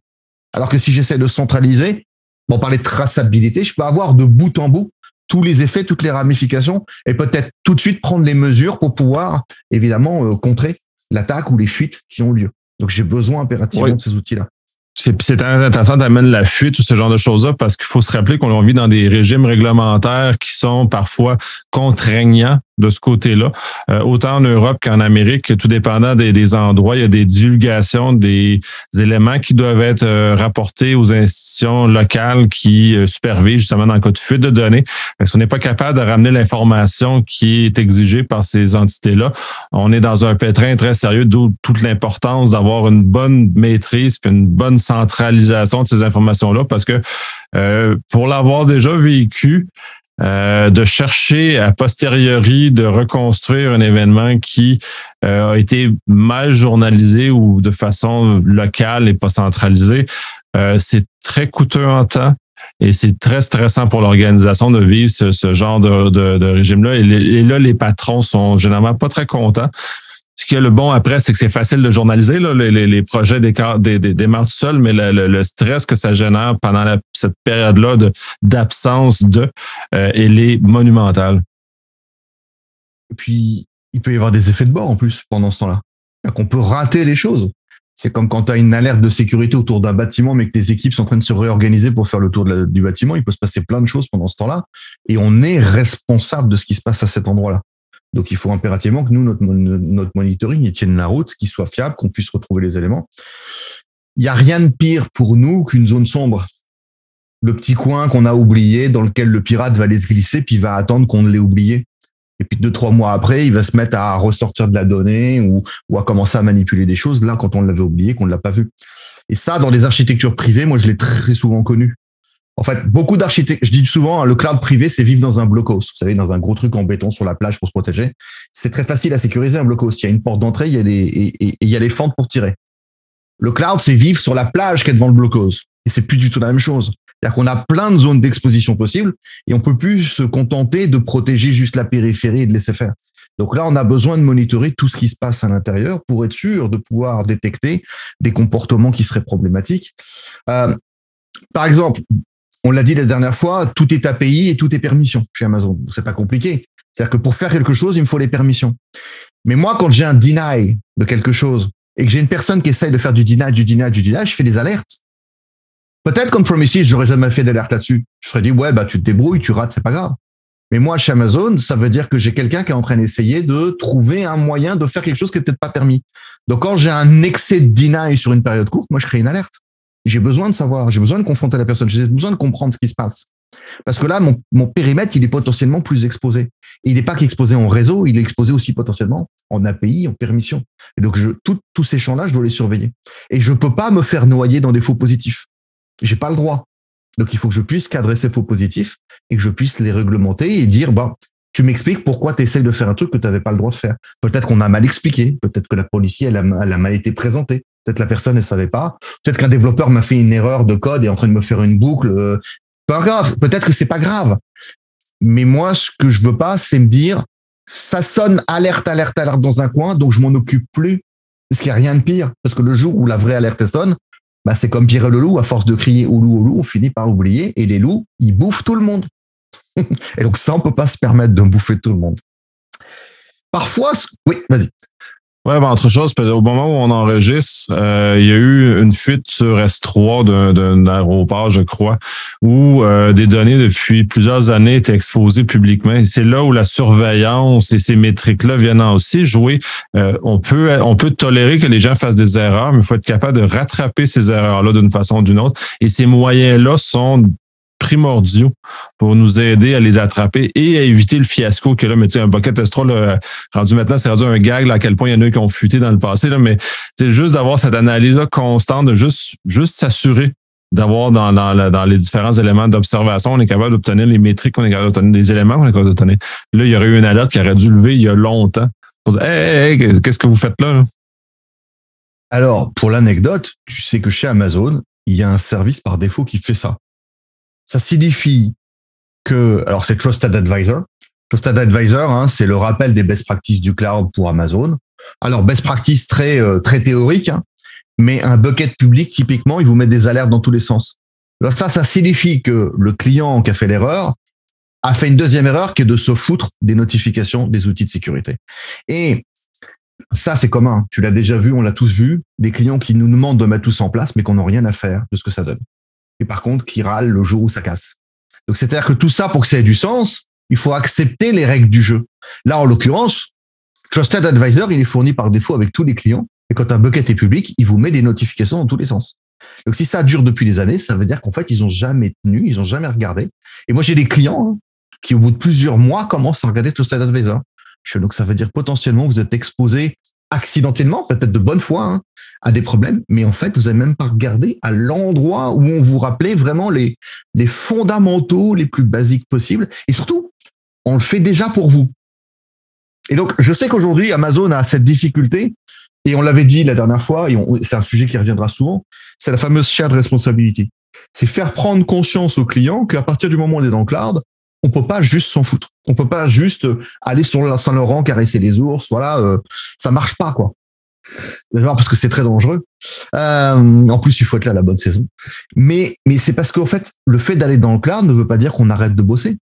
Alors que si j'essaie de centraliser, bon, parler de traçabilité, je peux avoir de bout en bout tous les effets, toutes les ramifications et peut-être tout de suite prendre les mesures pour pouvoir, évidemment, euh, contrer l'attaque ou les fuites qui ont lieu. Donc, j'ai besoin impérativement de ces outils-là. C'est intéressant d'amener la fuite ou ce genre de choses-là parce qu'il faut se rappeler qu'on vit dans des régimes réglementaires qui sont parfois contraignants de ce côté-là. Euh, autant en Europe qu'en Amérique, tout dépendant des, des, endroits, il y a des divulgations, des éléments qui doivent être euh, rapportés aux institutions locales qui euh, supervisent justement dans le cas de fuite de données. Parce qu'on n'est pas capable de ramener l'information qui est exigée par ces entités-là. On est dans un pétrin très sérieux, d'où toute l'importance d'avoir une bonne maîtrise puis une bonne centralisation de ces informations-là parce que pour l'avoir déjà vécu, euh, de chercher à posteriori de reconstruire un événement qui euh, a été mal journalisé ou de façon locale et pas centralisée. Euh, c'est très coûteux en temps. Et c'est très stressant pour l'organisation de vivre ce, genre de, régime-là. Et, et, là, les patrons sont généralement pas très contents ce qui est le bon après, c'est que c'est facile de journaliser. Là, les, les, projets des, des, des, tout seuls, mais le, le, stress que ça génère pendant cette période-là d'absence de, euh, elle est monumentale. Et puis, il peut y avoir des effets de bord en plus pendant ce temps-là. Qu'on peut rater les choses. C'est comme quand tu as une alerte de sécurité autour d'un bâtiment, mais que tes équipes sont en train de se réorganiser pour faire le tour du bâtiment. Il peut se passer plein de choses pendant ce temps-là. Et on est responsable de ce qui se passe à cet endroit-là. Donc, il faut impérativement que nous, notre, monitoring, tienne la route, qu'il soit fiable, qu'on puisse retrouver les éléments. Il n'y a rien de pire pour nous qu'une zone sombre. Le petit coin qu'on a oublié, dans lequel le pirate va aller se glisser, puis il va attendre qu'on l'ait oublié. Et puis deux, trois mois après, il va se mettre à ressortir de la donnée ou, ou à commencer à manipuler des choses là quand on l'avait oublié, qu'on ne l'a pas vu. Et ça, dans les architectures privées, moi, je l'ai très souvent connu. En fait, beaucoup d'architectes, je dis souvent, hein, le cloud privé, c'est vivre dans un blocos. Vous savez, dans un gros truc en béton sur la plage pour se protéger. C'est très facile à sécuriser un blocos. Il y a une porte d'entrée, il y a des, il y a fentes pour tirer. Le cloud, c'est vivre sur la plage qui est devant le blocos. Et c'est plus du tout la même chose. C'est-à-dire qu'on a plein de zones d'exposition possibles et on peut plus se contenter de protéger juste la périphérie et de laisser faire. Donc là, on a besoin de monitorer tout ce qui se passe à l'intérieur pour être sûr de pouvoir détecter des comportements qui seraient problématiques. Euh, par exemple, on l'a dit la dernière fois, tout est API et tout est permission chez Amazon. C'est pas compliqué. C'est-à-dire que pour faire quelque chose, il me faut les permissions. Mais moi, quand j'ai un deny de quelque chose et que j'ai une personne qui essaye de faire du deny, du deny, du deny, je fais des alertes. Peut-être comme Promises, j'aurais jamais fait d'alerte là-dessus. Je serais dit, ouais, bah, tu te débrouilles, tu rates, c'est pas grave. Mais moi, chez Amazon, ça veut dire que j'ai quelqu'un qui est en train d'essayer de trouver un moyen de faire quelque chose qui est peut-être pas permis. Donc, quand j'ai un excès de deny sur une période courte, moi, je crée une alerte. J'ai besoin de savoir, j'ai besoin de confronter la personne, j'ai besoin de comprendre ce qui se passe. Parce que là, mon, mon périmètre, il est potentiellement plus exposé. Il n'est pas qu'exposé en réseau, il est exposé aussi potentiellement en API, en permission. Et donc, je, tous ces champs-là, je dois les surveiller. Et je peux pas me faire noyer dans des faux positifs. J'ai pas le droit. Donc, il faut que je puisse cadrer ces faux positifs et que je puisse les réglementer et dire, bah, tu m'expliques pourquoi tu essayes de faire un truc que tu n'avais pas le droit de faire. Peut-être qu'on a mal expliqué, peut-être que la policier, elle a, elle a mal été présentée, peut-être la personne ne savait pas, peut-être qu'un développeur m'a fait une erreur de code et est en train de me faire une boucle. Euh, pas grave, peut-être que c'est pas grave. Mais moi, ce que je veux pas, c'est me dire, ça sonne alerte, alerte, alerte dans un coin, donc je m'en occupe plus. Parce qu'il n'y a rien de pire. Parce que le jour où la vraie alerte sonne, bah, c'est comme Pierre le loup, à force de crier au loup, au loup, on finit par oublier. Et les loups, ils bouffent tout le monde. et donc ça, on peut pas se permettre de bouffer tout le monde. Parfois, oui, vas-y. Ouais, ben, autre chose, au moment où on enregistre, euh, il y a eu une fuite sur S3 d'un aéroport, je crois, où euh, des données depuis plusieurs années étaient exposées publiquement. C'est là où la surveillance et ces métriques-là viennent aussi jouer. Euh, on peut on peut tolérer que les gens fassent des erreurs, mais il faut être capable de rattraper ces erreurs-là d'une façon ou d'une autre. Et ces moyens-là sont primordiaux pour nous aider à les attraper et à éviter le fiasco que là, mais tu sais, un bucket S3, rendu maintenant, c'est rendu un gag, là, à quel point il y en a eu qui ont fuité dans le passé, là, mais c'est juste d'avoir cette analyse constante, de juste, juste s'assurer d'avoir dans, dans, dans, les différents éléments d'observation, on est capable d'obtenir les métriques, on est capable d'obtenir des éléments qu'on est capable d'obtenir. Là, il y aurait eu une alerte qui aurait dû lever il y a longtemps. Pour dire, hey, hey, qu'est-ce que vous faites là? là? Alors, pour l'anecdote, tu sais que chez Amazon, il y a un service par défaut qui fait ça ça signifie que, alors c'est Trusted Advisor. Trusted Advisor, hein, c'est le rappel des best practices du cloud pour Amazon. Alors best practice très euh, très théorique, hein, mais un bucket public typiquement, il vous met des alertes dans tous les sens. Alors ça, ça signifie que le client qui a fait l'erreur a fait une deuxième erreur qui est de se foutre des notifications des outils de sécurité. Et ça, c'est commun. Tu l'as déjà vu, on l'a tous vu. Des clients qui nous demandent de mettre tout en place, mais qu'on n'a rien à faire de ce que ça donne et par contre qui râle le jour où ça casse. Donc c'est-à-dire que tout ça, pour que ça ait du sens, il faut accepter les règles du jeu. Là, en l'occurrence, Trusted Advisor, il est fourni par défaut avec tous les clients. Et quand un bucket est public, il vous met des notifications dans tous les sens. Donc si ça dure depuis des années, ça veut dire qu'en fait, ils ont jamais tenu, ils ont jamais regardé. Et moi, j'ai des clients hein, qui, au bout de plusieurs mois, commencent à regarder Trusted Advisor. Donc ça veut dire potentiellement vous êtes exposé accidentellement, peut-être de bonne foi, hein, à des problèmes, mais en fait, vous n'avez même pas regardé à l'endroit où on vous rappelait vraiment les, les fondamentaux les plus basiques possibles. Et surtout, on le fait déjà pour vous. Et donc, je sais qu'aujourd'hui, Amazon a cette difficulté, et on l'avait dit la dernière fois, et c'est un sujet qui reviendra souvent, c'est la fameuse shared responsibility. C'est faire prendre conscience aux clients qu'à partir du moment où on est dans le cloud, on peut pas juste s'en foutre. On peut pas juste aller sur Saint-Laurent caresser les ours. Voilà, euh, ça marche pas quoi. D'abord parce que c'est très dangereux. Euh, en plus, il faut être là la bonne saison. Mais mais c'est parce qu'en fait, le fait d'aller dans le cloud ne veut pas dire qu'on arrête de bosser.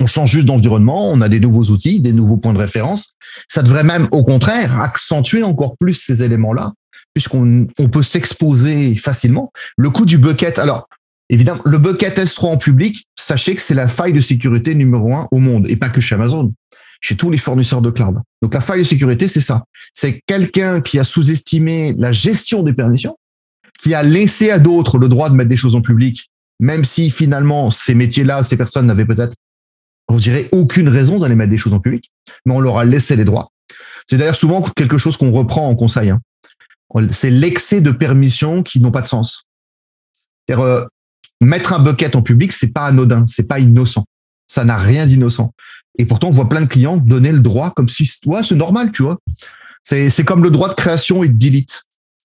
On change juste d'environnement, on a des nouveaux outils, des nouveaux points de référence. Ça devrait même, au contraire, accentuer encore plus ces éléments-là, puisqu'on on peut s'exposer facilement. Le coût du bucket. Alors, Évidemment, le bucket S3 en public, sachez que c'est la faille de sécurité numéro un au monde, et pas que chez Amazon, chez tous les fournisseurs de cloud. Donc la faille de sécurité, c'est ça. C'est quelqu'un qui a sous-estimé la gestion des permissions, qui a laissé à d'autres le droit de mettre des choses en public, même si finalement ces métiers-là, ces personnes n'avaient peut-être, on dirait, aucune raison d'aller mettre des choses en public, mais on leur a laissé les droits. C'est d'ailleurs souvent quelque chose qu'on reprend en conseil. Hein. C'est l'excès de permissions qui n'ont pas de sens. Mettre un bucket en public, c'est pas anodin, c'est pas innocent. Ça n'a rien d'innocent. Et pourtant, on voit plein de clients donner le droit comme si, ouais, c'est normal, tu vois. C'est, c'est comme le droit de création et de delete.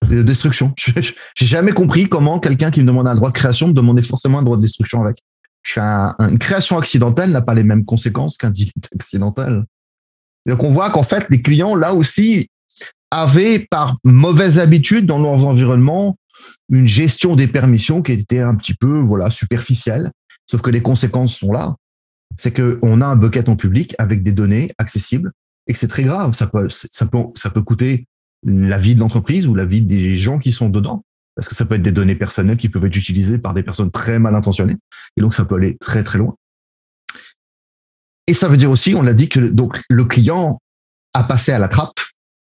de destruction. J'ai jamais compris comment quelqu'un qui me demande un droit de création me demandait forcément un droit de destruction avec. Je une création accidentelle n'a pas les mêmes conséquences qu'un delete accidentel. donc on voit qu'en fait, les clients, là aussi, avaient par mauvaise habitude dans leurs environnements une gestion des permissions qui était un petit peu voilà superficielle. Sauf que les conséquences sont là. C'est qu'on a un bucket en public avec des données accessibles et que c'est très grave. Ça peut, coûter la vie de l'entreprise ou la vie des gens qui sont dedans. Parce que ça peut être des données personnelles qui peuvent être utilisées par des personnes très mal intentionnées. Et donc, ça peut aller très, très loin. Et ça veut dire aussi, on l'a dit, que le client a passé à la trappe,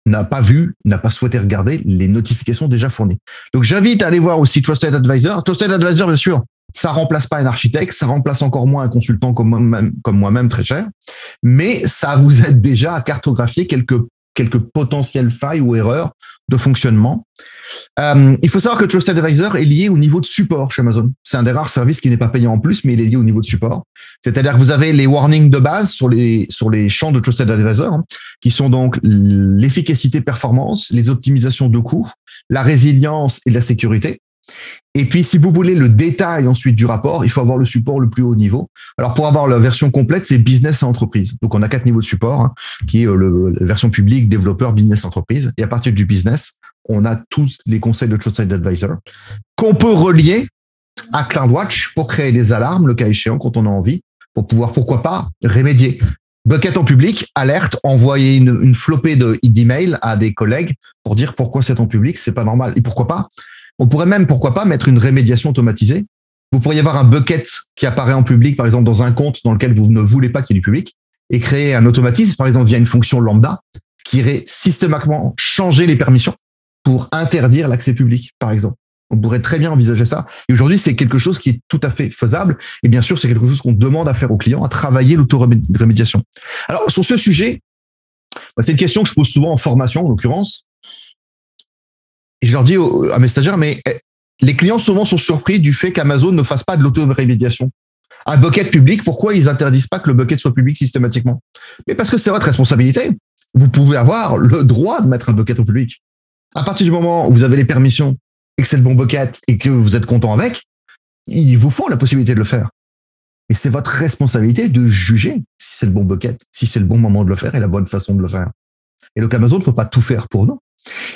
n'a pas vu, n'a pas souhaité regarder les notifications déjà fournies. Donc, j'invite à aller voir aussi Trusted Advisor. Trusted Advisor, bien sûr, ça remplace pas un architecte, ça remplace encore moins un consultant comme moi-même, comme moi-même très cher, mais ça vous aide déjà à cartographier quelques quelques potentielles failles ou erreurs de fonctionnement. Euh, il faut savoir que Trusted Advisor est lié au niveau de support chez Amazon. C'est un des rares services qui n'est pas payé en plus, mais il est lié au niveau de support. C'est-à-dire que vous avez les warnings de base sur les sur les champs de Trusted Advisor, hein, qui sont donc l'efficacité performance, les optimisations de coûts, la résilience et la sécurité. Et puis, si vous voulez le détail ensuite du rapport, il faut avoir le support le plus haut niveau. Alors, pour avoir la version complète, c'est business et entreprise. Donc, on a quatre niveaux de support, hein, qui est euh, la version publique, développeur, business, entreprise. Et à partir du business, on a tous les conseils de TruthSide Advisor qu'on peut relier à CloudWatch pour créer des alarmes, le cas échéant, quand on a envie, pour pouvoir, pourquoi pas, remédier. Bucket en public, alerte, envoyer une, flopée d'emails à des collègues pour dire pourquoi c'est en public, c'est pas normal. Et pourquoi pas on pourrait même, pourquoi pas, mettre une rémédiation automatisée. Vous pourriez avoir un bucket qui apparaît en public, par exemple, dans un compte dans lequel vous ne voulez pas qu'il y ait du public, et créer un automatisme, par exemple, via une fonction lambda, qui irait systématiquement changer les permissions pour interdire l'accès public, par exemple. On pourrait très bien envisager ça. Et aujourd'hui, c'est quelque chose qui est tout à fait faisable. Et bien sûr, c'est quelque chose qu'on demande à faire aux clients, à travailler l'auto-rémédiation. Alors, sur ce sujet, bah, c'est une question que je pose souvent en formation, en l'occurrence. Et je leur dis à mes stagiaires, mais eh, les clients souvent sont surpris du fait qu'Amazon ne fasse pas de l'auto-rémédiation. Un bucket public, pourquoi ils interdisent pas que le bucket soit public systématiquement? Mais parce que c'est votre responsabilité. Vous pouvez avoir le droit de mettre un bucket en public. À partir du moment où vous avez les permissions et que c'est le bon bucket et que vous êtes content avec, il vous faut la possibilité de le faire. Et c'est votre responsabilité de juger si c'est le bon bucket, si c'est le bon moment de le faire et la bonne façon de le faire. Et donc Amazon ne peut pas tout faire pour nous.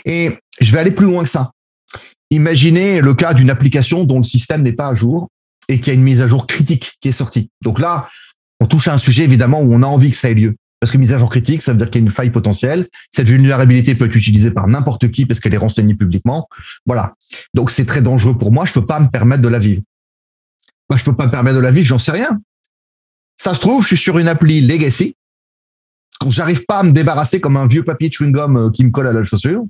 Et je vais aller plus loin que ça. Imaginez le cas d'une application dont le système n'est pas à jour et qui a une mise à jour critique qui est sortie. Donc là, on touche à un sujet évidemment où on a envie que ça ait lieu. Parce que mise à jour critique, ça veut dire qu'il y a une faille potentielle. Cette vulnérabilité peut être utilisée par n'importe qui parce qu'elle est renseignée publiquement. Voilà. Donc c'est très dangereux pour moi. Je peux pas me permettre de la vivre. Moi, je peux pas me permettre de la vivre. J'en sais rien. Ça se trouve, je suis sur une appli legacy j'arrive pas à me débarrasser comme un vieux papier chewing-gum euh, qui me colle à la chaussure,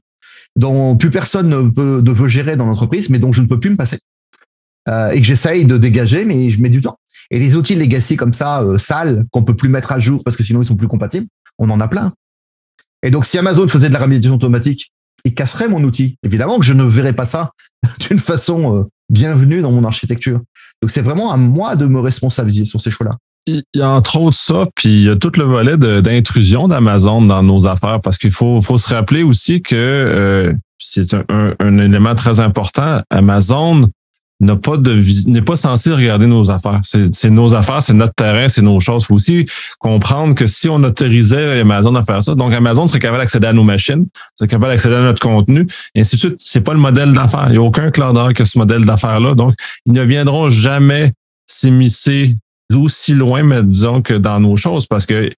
dont plus personne ne, peut, ne veut gérer dans l'entreprise, mais dont je ne peux plus me passer, euh, et que j'essaye de dégager, mais je mets du temps. Et les outils legacy comme ça, euh, sales, qu'on peut plus mettre à jour parce que sinon ils sont plus compatibles, on en a plein. Et donc si Amazon faisait de la rémédiation automatique, il casserait mon outil. Évidemment que je ne verrais pas ça d'une façon bienvenue dans mon architecture. Donc c'est vraiment à moi de me responsabiliser sur ces choix-là. Il y a entre autres ça, puis il y a tout le volet d'intrusion d'Amazon dans nos affaires, parce qu'il faut, faut se rappeler aussi que euh, c'est un, un, élément très important. Amazon n'a pas de n'est pas censé regarder nos affaires. C'est nos affaires, c'est notre terrain, c'est nos choses. Il faut aussi comprendre que si on autorisait Amazon à faire ça, donc Amazon serait capable d'accéder à nos machines, serait capable d'accéder à notre contenu, et ainsi de suite. C'est pas le modèle d'affaires. Il n'y a aucun cloud qui a ce modèle d'affaires-là. Donc, ils ne viendront jamais s'immiscer aussi loin, mais disons que dans nos choses, parce que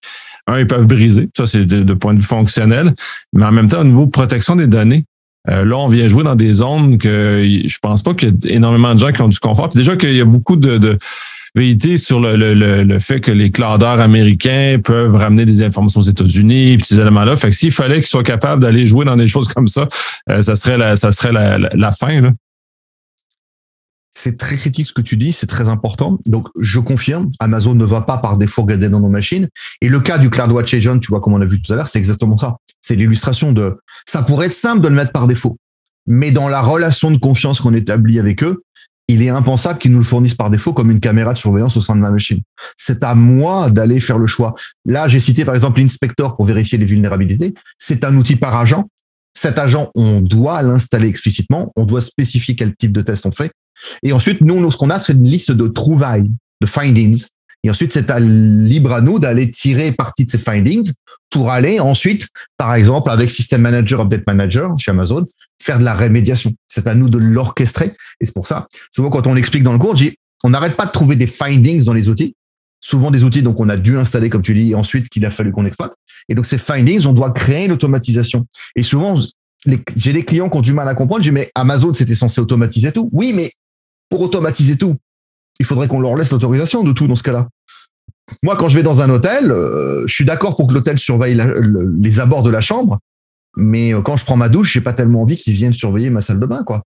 un, ils peuvent briser, ça c'est de, point de vue fonctionnel, mais en même temps, au niveau de protection des données, euh, là, on vient jouer dans des zones que je pense pas qu'il y a énormément de gens qui ont du confort. Puis déjà qu'il y a beaucoup de, de sur le, le, le, fait que les clouders américains peuvent ramener des informations aux États-Unis, ces éléments-là. Fait que s'il fallait qu'ils soient capables d'aller jouer dans des choses comme ça, euh, ça serait la, ça serait la, la fin. Là c'est très critique ce que tu dis, c'est très important. Donc, je confirme, Amazon ne va pas par défaut regarder dans nos machines. Et le cas du CloudWatch Agent, tu vois, comme on a vu tout à l'heure, c'est exactement ça. C'est l'illustration de, ça pourrait être simple de le mettre par défaut. Mais dans la relation de confiance qu'on établit avec eux, il est impensable qu'ils nous le fournissent par défaut comme une caméra de surveillance au sein de ma machine. C'est à moi d'aller faire le choix. Là, j'ai cité par exemple l'inspector pour vérifier les vulnérabilités. C'est un outil par agent cet agent, on doit l'installer explicitement, on doit spécifier quel type de test on fait. Et ensuite, nous, nous ce qu'on a, c'est une liste de trouvailles, de findings. Et ensuite, c'est à, libre à nous d'aller tirer partie de ces findings pour aller ensuite, par exemple, avec System Manager, Update Manager chez Amazon, faire de la rémédiation. C'est à nous de l'orchestrer. Et c'est pour ça, souvent quand on explique dans le cours, on n'arrête pas de trouver des findings dans les outils. Souvent des outils donc on a dû installer, comme tu dis, ensuite qu'il a fallu qu'on exploite. Et donc ces findings, on doit créer l'automatisation. Et souvent, j'ai des clients qui ont du mal à comprendre. J'ai mais Amazon, c'était censé automatiser tout. Oui, mais pour automatiser tout, il faudrait qu'on leur laisse l'autorisation de tout dans ce cas-là. Moi, quand je vais dans un hôtel, euh, je suis d'accord pour que l'hôtel surveille les abords de la chambre, mais euh, quand je prends ma douche, j'ai pas tellement envie qu'ils viennent surveiller ma salle de bain, quoi.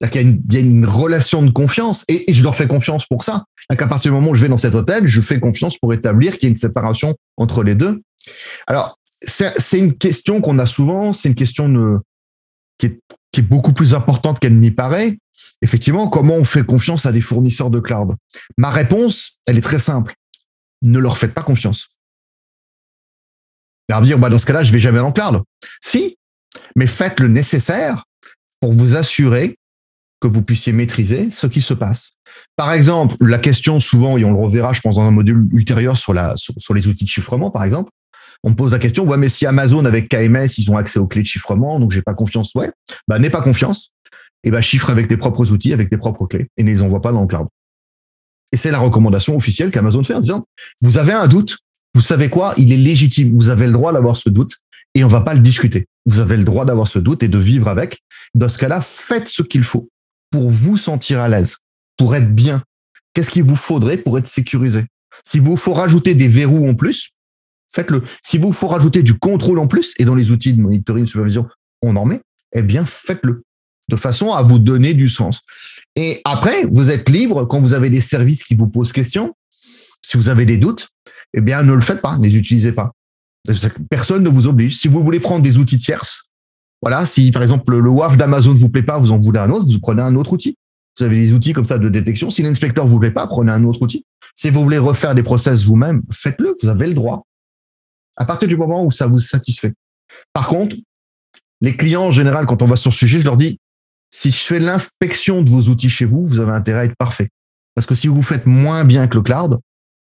Il y, a une, relation de confiance et, je leur fais confiance pour ça. À partir du moment où je vais dans cet hôtel, je fais confiance pour établir qu'il y a une séparation entre les deux. Alors, c'est une question qu'on a souvent, c'est une question de, qui, est, qui est beaucoup plus importante qu'elle n'y paraît. Effectivement, comment on fait confiance à des fournisseurs de cloud? Ma réponse, elle est très simple. Ne leur faites pas confiance. Alors dire, bah dans ce cas-là, je vais jamais dans le cloud. Si, mais faites le nécessaire pour vous assurer que vous puissiez maîtriser ce qui se passe. Par exemple, la question souvent, et on le reverra, je pense, dans un module ultérieur sur, la, sur, les outils de chiffrement, par exemple, on me pose la question, ouais, mais si Amazon avec KMS, ils ont accès aux clés de chiffrement, donc j'ai pas confiance, ouais, bah n'aie pas confiance, et bah chiffre avec tes propres outils, avec tes propres clés, et ne les envoie pas dans le cloud. Et c'est la recommandation officielle qu'Amazon fait en disant, vous avez un doute, vous savez quoi, il est légitime, vous avez le droit d'avoir ce doute, et on va pas le discuter. Vous avez le droit d'avoir ce doute et de vivre avec. Dans ce cas-là, faites ce qu'il faut pour vous sentir à l'aise, pour être bien Qu'est-ce qu'il vous faudrait pour être sécurisé? Si vous faut rajouter des verrous en plus, faites-le. Si vous faut rajouter du contrôle en plus, et dans les outils de monitoring, de supervision, on en met, eh bien, faites-le de façon à vous donner du sens. Et après, vous êtes libre quand vous avez des services qui vous posent question. Si vous avez des doutes, eh bien, ne le faites pas, ne les utilisez pas. Personne ne vous oblige. Si vous voulez prendre des outils tierces, voilà, si par exemple le WAF d'Amazon ne vous plaît pas, vous en voulez un autre, vous prenez un autre outil. Vous avez des outils comme ça de détection. Si l'inspecteur vous plaît pas, prenez un autre outil. Si vous voulez refaire des process vous-même, faites-le. Vous avez le droit. À partir du moment où ça vous satisfait. Par contre, les clients en général, quand on va sur ce sujet, je leur dis si je fais l'inspection de vos outils chez vous, vous avez intérêt à être parfait. Parce que si vous faites moins bien que le cloud,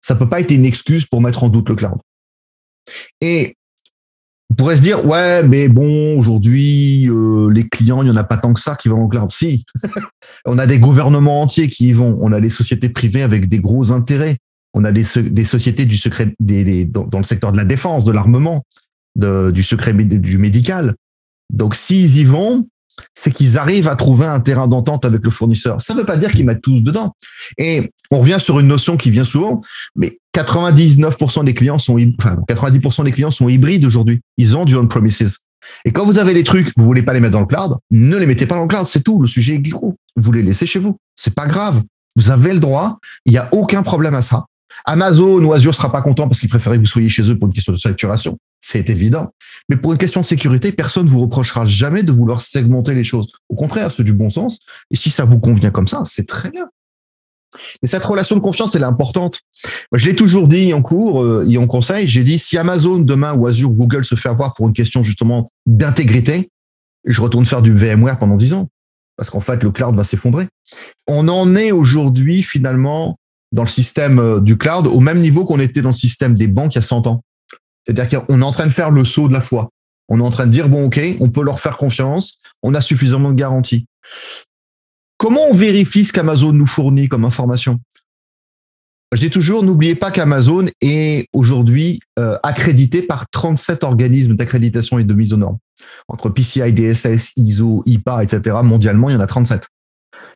ça peut pas être une excuse pour mettre en doute le cloud. Et on pourrait se dire, ouais, mais bon, aujourd'hui, euh, les clients, il n'y en a pas tant que ça qui vont en cloud. Si, on a des gouvernements entiers qui y vont. On a des sociétés privées avec des gros intérêts. On a des, sociétés du secret, dans, le secteur de la défense, de l'armement, du secret du médical. Donc, s'ils y vont, c'est qu'ils arrivent à trouver un terrain d'entente avec le fournisseur. Ça ne veut pas dire qu'ils mettent tous dedans. Et on revient sur une notion qui vient souvent, mais 99% des clients sont, enfin, 90% des clients sont hybrides aujourd'hui. Ils ont du on-premises. Et quand vous avez les trucs, vous voulez pas les mettre dans le cloud, ne les mettez pas dans le cloud, c'est tout. Le sujet est gros. Vous les laissez chez vous. C'est pas grave. Vous avez le droit. Il n'y a aucun problème à ça. Amazon ou Azure sera pas content parce qu'ils préféraient que vous soyez chez eux pour une question de facturation. C'est évident. Mais pour une question de sécurité, personne ne vous reprochera jamais de vouloir segmenter les choses. Au contraire, c'est du bon sens. Et si ça vous convient comme ça, c'est très bien. Mais cette relation de confiance, elle est importante. je l'ai toujours dit en cours euh, et en conseil. J'ai dit, si Amazon demain ou Azure, Google se fait avoir pour une question justement d'intégrité, je retourne faire du VMware pendant dix ans. Parce qu'en fait, le cloud va s'effondrer. On en est aujourd'hui finalement dans le système euh, du cloud au même niveau qu'on était dans le système des banques il y a 100 ans. C'est-à-dire qu'on est en train de faire le saut de la foi. On est en train de dire, bon, OK, on peut leur faire confiance, on a suffisamment de garanties. Comment on vérifie ce qu'Amazon nous fournit comme information? Je dis toujours, n'oubliez pas qu'Amazon est aujourd'hui euh, accrédité par 37 organismes d'accréditation et de mise aux normes. Entre PCI, DSS, ISO, IPA, etc. Mondialement, il y en a 37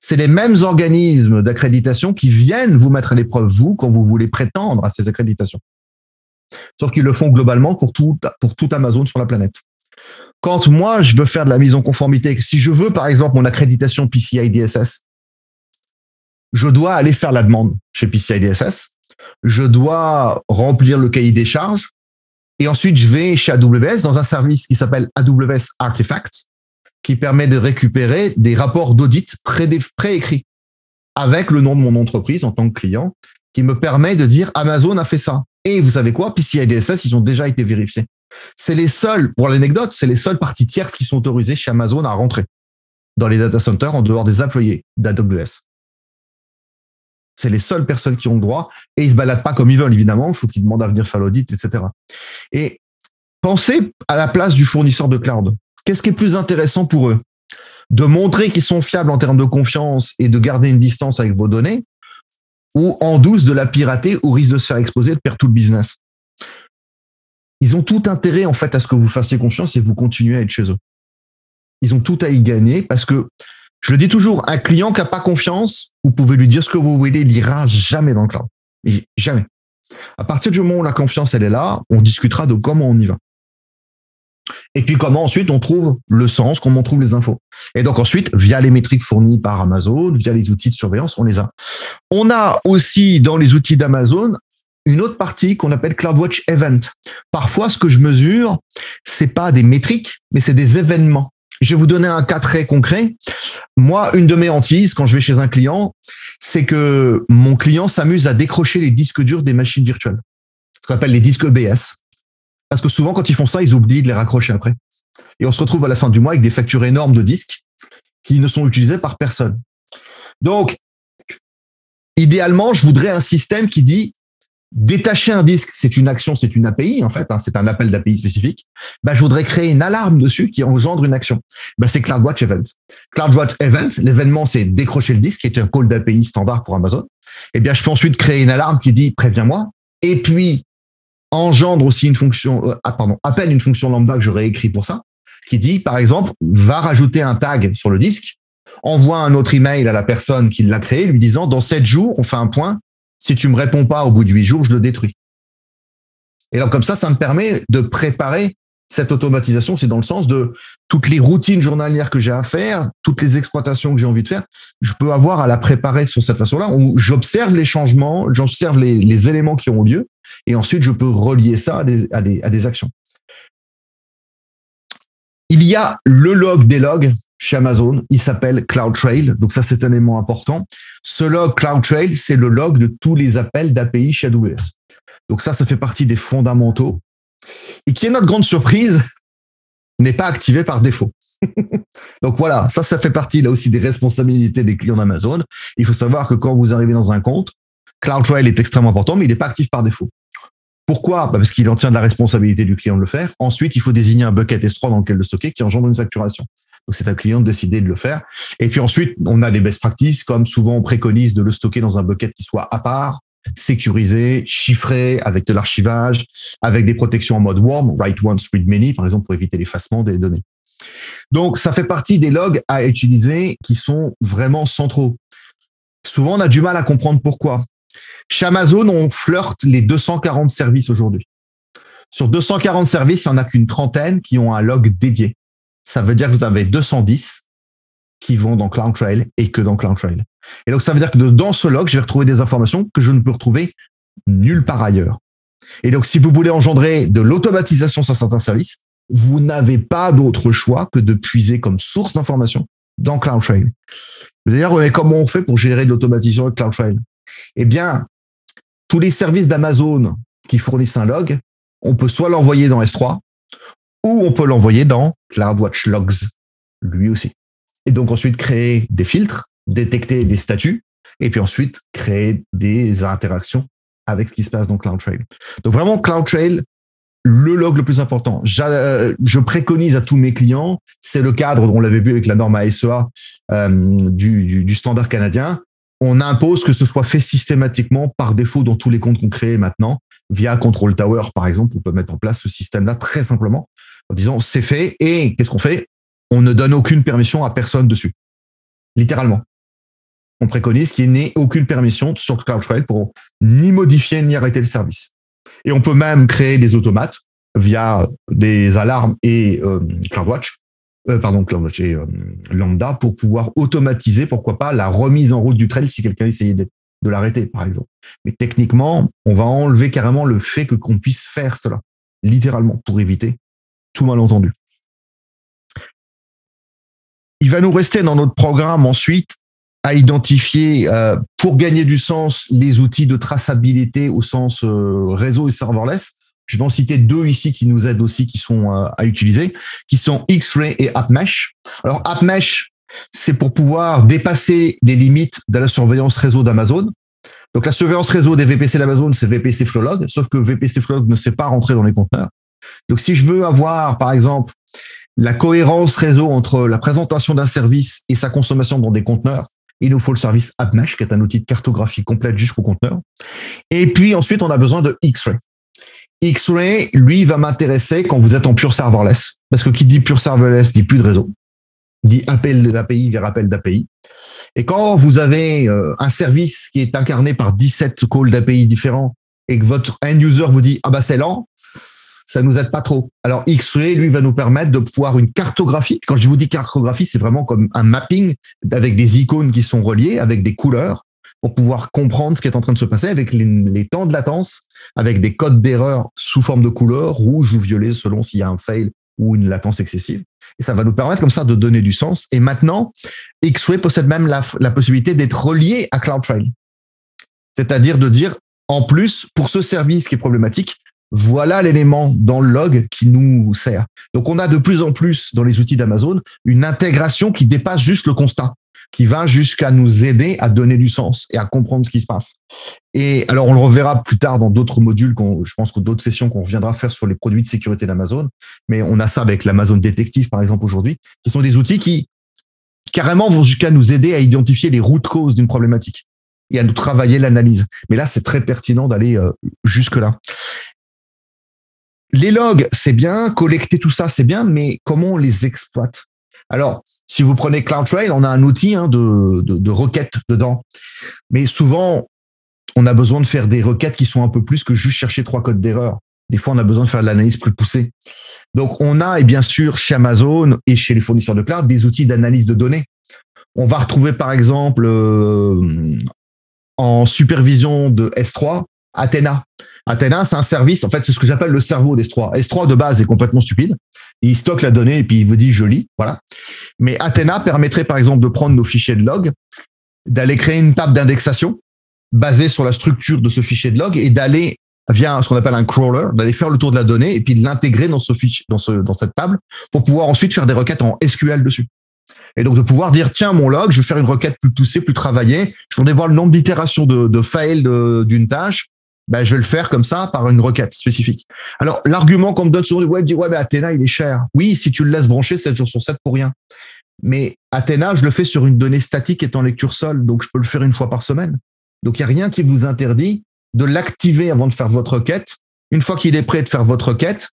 c'est les mêmes organismes d'accréditation qui viennent vous mettre à l'épreuve, vous, quand vous voulez prétendre à ces accréditations. Sauf qu'ils le font globalement pour tout, pour tout Amazon sur la planète. Quand moi, je veux faire de la mise en conformité, si je veux, par exemple, mon accréditation PCI DSS, je dois aller faire la demande chez PCI DSS, je dois remplir le cahier des charges, et ensuite, je vais chez AWS dans un service qui s'appelle AWS Artifact, qui permet de récupérer des rapports d'audit préécrits avec le nom de mon entreprise en tant que client, qui me permet de dire Amazon a fait ça. Et vous savez quoi? PCI DSS, ils ont déjà été vérifiés. C'est les seuls, pour l'anecdote, c'est les seules parties tierces qui sont autorisées chez Amazon à rentrer dans les data centers en dehors des employés d'AWS. C'est les seules personnes qui ont le droit et ils se baladent pas comme ils veulent, évidemment. Il faut qu'ils demandent à venir faire l'audit, etc. Et pensez à la place du fournisseur de cloud. Qu'est-ce qui est plus intéressant pour eux? De montrer qu'ils sont fiables en termes de confiance et de garder une distance avec vos données ou en douce de la pirater au risque de se faire exposer de perdre tout le business? Ils ont tout intérêt, en fait, à ce que vous fassiez confiance et vous continuez à être chez eux. Ils ont tout à y gagner parce que, je le dis toujours, un client qui n'a pas confiance, vous pouvez lui dire ce que vous voulez, il n'ira jamais dans le cloud. jamais. À partir du moment où la confiance, elle est là, on discutera de comment on y va. Et puis comment ensuite on trouve le sens, comment on trouve les infos. Et donc ensuite, via les métriques fournies par Amazon, via les outils de surveillance, on les a. On a aussi dans les outils d'Amazon une autre partie qu'on appelle CloudWatch Event. Parfois, ce que je mesure, c'est pas des métriques, mais c'est des événements. Je vais vous donner un cas très concret. Moi, une de mes hantises quand je vais chez un client, c'est que mon client s'amuse à décrocher les disques durs des machines virtuelles. Ce qu'on appelle les disques EBS. Parce que souvent, quand ils font ça, ils oublient de les raccrocher après. Et on se retrouve à la fin du mois avec des factures énormes de disques qui ne sont utilisés par personne. Donc, idéalement, je voudrais un système qui dit détacher un disque, c'est une action, c'est une API en fait, hein, c'est un appel d'API spécifique. Ben, je voudrais créer une alarme dessus qui engendre une action. Ben, c'est CloudWatch Event. CloudWatch Event, l'événement c'est décrocher le disque, qui est un call d'API standard pour Amazon. Eh bien, je peux ensuite créer une alarme qui dit préviens-moi. Et puis engendre aussi une fonction, euh, ah, pardon, appelle une fonction lambda que j'aurais écrit pour ça, qui dit, par exemple, va rajouter un tag sur le disque, envoie un autre email à la personne qui l'a créé, lui disant, dans sept jours, on fait un point. Si tu me réponds pas au bout de huit jours, je le détruis. Et donc, comme ça, ça me permet de préparer cette automatisation, c'est dans le sens de toutes les routines journalières que j'ai à faire, toutes les exploitations que j'ai envie de faire, je peux avoir à la préparer sur cette façon-là, où j'observe les changements, j'observe les, éléments qui ont lieu, et ensuite je peux relier ça à des, actions. Il y a le log des logs chez Amazon, il s'appelle CloudTrail, donc ça c'est un élément important. Ce log CloudTrail, c'est le log de tous les appels d'API chez AWS. Donc ça, ça fait partie des fondamentaux et qui est notre grande surprise, n'est pas activé par défaut. Donc voilà, ça, ça fait partie là aussi des responsabilités des clients d'Amazon. Il faut savoir que quand vous arrivez dans un compte, CloudTrail est extrêmement important, mais il n'est pas actif par défaut. Pourquoi? Bah Parce qu'il en tient de la responsabilité du client de le faire. Ensuite, il faut désigner un bucket S3 dans lequel le stocker qui engendre une facturation. Donc c'est un client de décider de le faire. Et puis ensuite, on a les best practices, comme souvent on préconise de le stocker dans un bucket qui soit à part, sécurisé, chiffré, avec de l'archivage, avec des protections en mode warm, write once, read many, par exemple, pour éviter l'effacement des données. Donc, ça fait partie des logs à utiliser qui sont vraiment centraux. Souvent, on a du mal à comprendre pourquoi. Chez Amazon, on flirte les 240 services aujourd'hui. Sur 240 services, il n'y en a qu'une trentaine qui ont un log dédié. Ça veut dire que vous avez 210 qui vont dans CloudTrail et que dans CloudTrail. Et donc, ça veut dire que dans ce log, je vais retrouver des informations que je ne peux retrouver nulle part ailleurs. Et donc, si vous voulez engendrer de l'automatisation sur certains services, vous n'avez pas d'autre choix que de puiser comme source d'information dans CloudTrail. Mais comment on fait pour gérer de l'automatisation avec CloudTrail Eh bien, tous les services d'Amazon qui fournissent un log, on peut soit l'envoyer dans S3 ou on peut l'envoyer dans CloudWatch Logs, lui aussi. Et donc ensuite créer des filtres détecter des statuts et puis ensuite créer des interactions avec ce qui se passe dans CloudTrail. Donc vraiment CloudTrail, le log le plus important. Je préconise à tous mes clients, c'est le cadre, on l'avait vu avec la norme ASEA euh, du, du, standard canadien. On impose que ce soit fait systématiquement par défaut dans tous les comptes qu'on crée maintenant via Control Tower par exemple. On peut mettre en place ce système-là très simplement en disant c'est fait et qu'est-ce qu'on fait? On ne donne aucune permission à personne dessus, littéralement on préconise qu'il n'y ait aucune permission sur CloudTrail pour ni modifier ni arrêter le service. Et on peut même créer des automates via des alarmes et euh, CloudWatch, euh, pardon, et euh, Lambda pour pouvoir automatiser, pourquoi pas, la remise en route du trail si quelqu'un essayait de, l'arrêter, par exemple. Mais techniquement, on va enlever carrément le fait que qu'on puisse faire cela, littéralement, pour éviter tout malentendu. Il va nous rester dans notre programme ensuite à identifier euh, pour gagner du sens les outils de traçabilité au sens réseau et serverless. Je vais en citer deux ici qui nous aident aussi, qui sont euh, à utiliser, qui sont X-Ray et AppMesh. Alors AppMesh, c'est pour pouvoir dépasser les limites de la surveillance réseau d'Amazon. Donc la surveillance réseau des VPC d'Amazon, c'est VPC Flowlog, sauf que VPC Flowlog ne sait pas rentrer dans les conteneurs. Donc si je veux avoir, par exemple, la cohérence réseau entre la présentation d'un service et sa consommation dans des conteneurs, il nous faut le service AppMesh, qui est un outil de cartographie complète jusqu'au conteneur. Et puis ensuite, on a besoin de X-Ray. X-Ray, lui, va m'intéresser quand vous êtes en pure serverless. Parce que qui dit pure serverless dit plus de réseau, dit appel d'API vers appel d'API. Et quand vous avez euh, un service qui est incarné par 17 calls d'API différents et que votre end user vous dit ah bah c'est lent, ça nous aide pas trop. Alors X-Ray, lui, va nous permettre de pouvoir une cartographie. Quand je vous dis cartographie, c'est vraiment comme un mapping avec des icônes qui sont reliées, avec des couleurs, pour pouvoir comprendre ce qui est en train de se passer avec les, temps de latence, avec des codes d'erreur sous forme de couleurs, rouge ou violet, selon s'il y a un fail ou une latence excessive. Et ça va nous permettre comme ça de donner du sens. Et maintenant, X-Ray possède même la, la possibilité d'être relié à CloudTrail. C'est-à-dire de dire, en plus, pour ce service qui est problématique, voilà l'élément dans le log qui nous sert. Donc on a de plus en plus dans les outils d'Amazon une intégration qui dépasse juste le constat, qui va jusqu'à nous aider à donner du sens et à comprendre ce qui se passe. Et alors on le reverra plus tard dans d'autres modules, je pense que d'autres sessions qu'on viendra faire sur les produits de sécurité d'Amazon, mais on a ça avec l'Amazon Detective par exemple aujourd'hui, qui sont des outils qui carrément vont jusqu'à nous aider à identifier les routes causes d'une problématique et à nous travailler l'analyse. Mais là, c'est très pertinent d'aller euh, jusque là. Les logs, c'est bien, collecter tout ça, c'est bien, mais comment on les exploite? Alors, si vous prenez CloudTrail, on a un outil hein, de, de, requête dedans. Mais souvent, on a besoin de faire des requêtes qui sont un peu plus que juste chercher trois codes d'erreur. Des fois, on a besoin de faire de l'analyse plus poussée. Donc, on a, et bien sûr, chez Amazon et chez les fournisseurs de cloud, des outils d'analyse de données. On va retrouver, par exemple, euh, en supervision de S3, Athena. Athena, c'est un service, en fait, c'est ce que j'appelle le cerveau d'S3. S3 de base est complètement stupide. Il stocke la donnée et puis il vous dit je lis, voilà. Mais Athena permettrait par exemple de prendre nos fichiers de log, d'aller créer une table d'indexation basée sur la structure de ce fichier de log et d'aller via ce qu'on appelle un crawler, d'aller faire le tour de la donnée et puis de l'intégrer dans ce fichier, dans ce, dans cette table pour pouvoir ensuite faire des requêtes en SQL dessus. Et donc de pouvoir dire tiens mon log, je vais faire une requête plus poussée, plus travaillée. Je voudrais voir le nombre d'itérations de, de fail d'une tâche ben, je vais le faire comme ça par une requête spécifique. Alors, l'argument qu'on me donne souvent du web dit, ouais, mais Athéna, il est cher. Oui, si tu le laisses brancher 7 jours sur 7 pour rien. Mais Athéna, je le fais sur une donnée statique étant lecture seule, donc je peux le faire une fois par semaine. Donc, il n'y a rien qui vous interdit de l'activer avant de faire votre requête. Une fois qu'il est prêt de faire votre requête,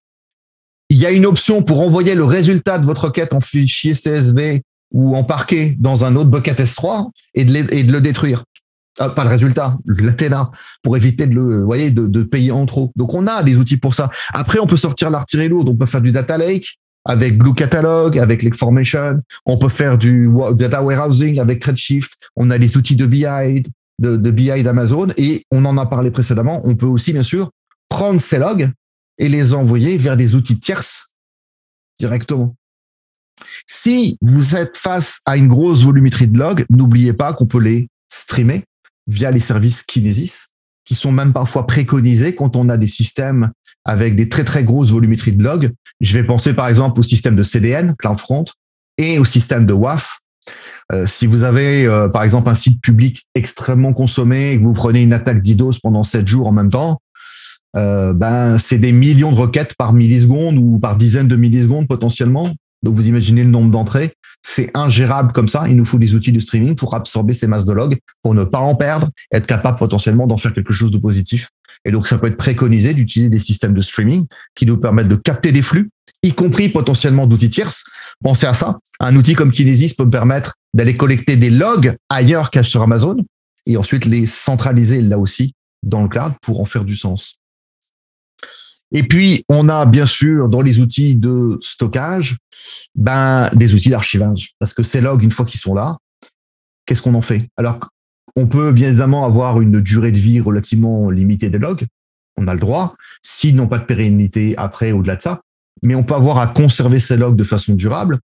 il y a une option pour envoyer le résultat de votre requête en fichier CSV ou en parquet dans un autre bucket S3 et de le détruire. Ah, pas le résultat, l'Athéna, pour éviter de le, voyez, de, de, payer en trop. Donc on a des outils pour ça. Après, on peut sortir l'artillerie lourde, on peut faire du data lake avec Blue Catalog, avec Formation, on peut faire du data warehousing avec Redshift, on a les outils de BI, de, de BI d'Amazon, et on en a parlé précédemment, on peut aussi, bien sûr, prendre ces logs et les envoyer vers des outils tierces directement. Si vous êtes face à une grosse volumétrie de logs, n'oubliez pas qu'on peut les streamer via les services Kinesis, qui sont même parfois préconisés quand on a des systèmes avec des très très grosses volumétries de logs. Je vais penser par exemple au système de CDN, CloudFront, et au système de WAF. Euh, si vous avez euh, par exemple un site public extrêmement consommé et que vous prenez une attaque d'IDOS pendant 7 jours en même temps, euh, ben c'est des millions de requêtes par milliseconde ou par dizaines de millisecondes potentiellement. Donc vous imaginez le nombre d'entrées c'est ingérable comme ça. Il nous faut des outils de streaming pour absorber ces masses de logs, pour ne pas en perdre, être capable potentiellement d'en faire quelque chose de positif. Et donc, ça peut être préconisé d'utiliser des systèmes de streaming qui nous permettent de capter des flux, y compris potentiellement d'outils tierces. Pensez à ça. Un outil comme Kinesis peut me permettre d'aller collecter des logs ailleurs qu'à sur Amazon et ensuite les centraliser là aussi dans le cloud pour en faire du sens. Et puis, on a bien sûr dans les outils de stockage, ben, des outils d'archivage. Parce que ces logs, une fois qu'ils sont là, qu'est-ce qu'on en fait? Alors, on peut bien évidemment avoir une durée de vie relativement limitée des logs. On a le droit, s'ils n'ont pas de pérennité après au-delà de ça. Mais on peut avoir à conserver ces logs de façon durable.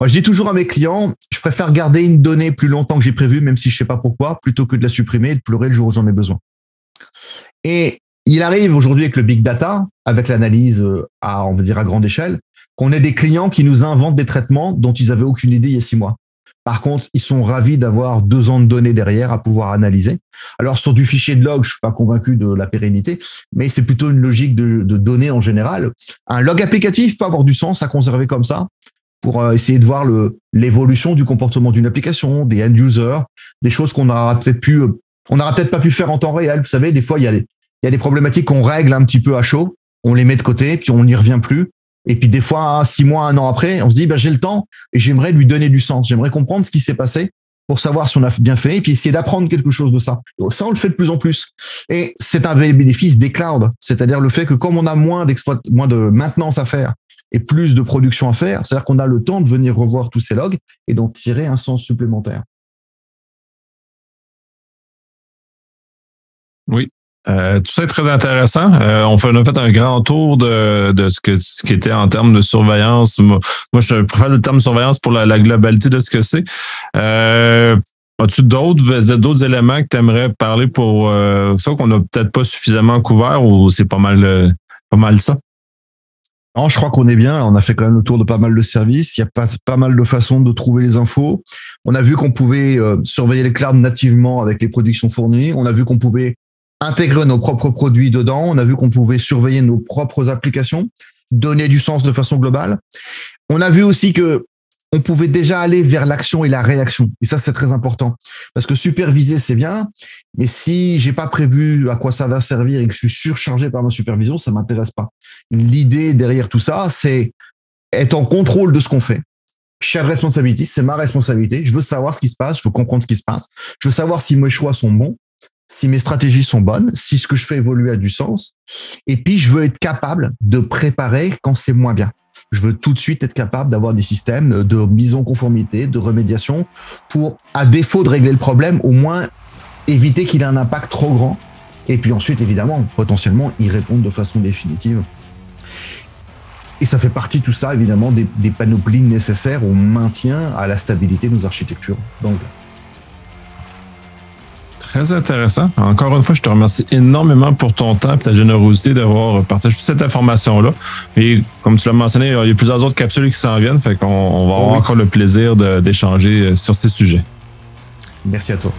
Moi, je dis toujours à mes clients, je préfère garder une donnée plus longtemps que j'ai prévu, même si je sais pas pourquoi, plutôt que de la supprimer et de pleurer le jour où j'en ai besoin. Et il arrive aujourd'hui avec le big data, avec l'analyse euh, à, on va dire, à grande échelle, qu'on ait des clients qui nous inventent des traitements dont ils avaient aucune idée il y a six mois. Par contre, ils sont ravis d'avoir deux ans de données derrière à pouvoir analyser. Alors, sur du fichier de log, je suis pas convaincu de la pérennité, mais c'est plutôt une logique de, données en général. Un log applicatif peut avoir du sens à conserver comme ça pour euh, essayer de voir l'évolution du comportement d'une application, des end users, des choses qu'on aura euh, n'aura peut-être pas pu faire en temps réel. Vous savez, des fois, il y a des, il y a des problématiques qu'on règle un petit peu à chaud, on les met de côté, puis on n'y revient plus. Et puis des fois, six mois, un an après, on se dit, bah, j'ai le temps et j'aimerais lui donner du sens. J'aimerais comprendre ce qui s'est passé pour savoir si on a bien fait et puis essayer d'apprendre quelque chose de ça. Ça, on le fait de plus en plus. Et c'est un bénéfice des clouds, c'est-à-dire le fait que comme on a moins moins de maintenance à faire et plus de production à faire, c'est-à-dire qu'on a le temps de venir revoir tous ces logs et d'en tirer un sens supplémentaire. Oui, euh, tout ça est très intéressant. Euh, on, fait, on a fait un grand tour de, de ce, que, ce qui était en termes de surveillance. Moi, je préfère le terme surveillance pour la, globalité de ce que c'est. Euh, As-tu d'autres, d'autres éléments que tu aimerais parler pour euh, ça qu'on n'a peut-être pas suffisamment couvert ou c'est pas mal, pas mal ça? Non, je crois qu'on est bien. On a fait quand même le tour de pas mal de services. Il y a pas, pas mal de façons de trouver les infos. On a vu qu'on pouvait surveiller les clouds nativement avec les productions fournies. On a vu qu'on pouvait intégrer nos propres produits dedans. On a vu qu'on pouvait surveiller nos propres applications, donner du sens de façon globale. On a vu aussi que on pouvait déjà aller vers l'action et la réaction. Et ça, c'est très important. Parce que superviser, c'est bien. Mais si j'ai pas prévu à quoi ça va servir et que je suis surchargé par ma supervision, ça m'intéresse pas. L'idée derrière tout ça, c'est être en contrôle de ce qu'on fait. Chère responsabilité, c'est ma responsabilité. Je veux savoir ce qui se passe, je veux comprendre ce qui se passe. Je veux savoir si mes choix sont bons si mes stratégies sont bonnes, si ce que je fais évoluer a du sens. Et puis, je veux être capable de préparer quand c'est moins bien. Je veux tout de suite être capable d'avoir des systèmes de mise en conformité, de remédiation, pour, à défaut de régler le problème, au moins éviter qu'il ait un impact trop grand. Et puis ensuite, évidemment, potentiellement, y répondre de façon définitive. Et ça fait partie tout ça, évidemment, des, panoplies nécessaires au maintien, à la stabilité de nos architectures. Donc, Très intéressant. Encore une fois, je te remercie énormément pour ton temps et ta générosité d'avoir partagé toute cette information-là. Et comme tu l'as mentionné, il y a plusieurs autres capsules qui s'en viennent, fait qu'on va avoir encore le plaisir d'échanger sur ces sujets. Merci à toi.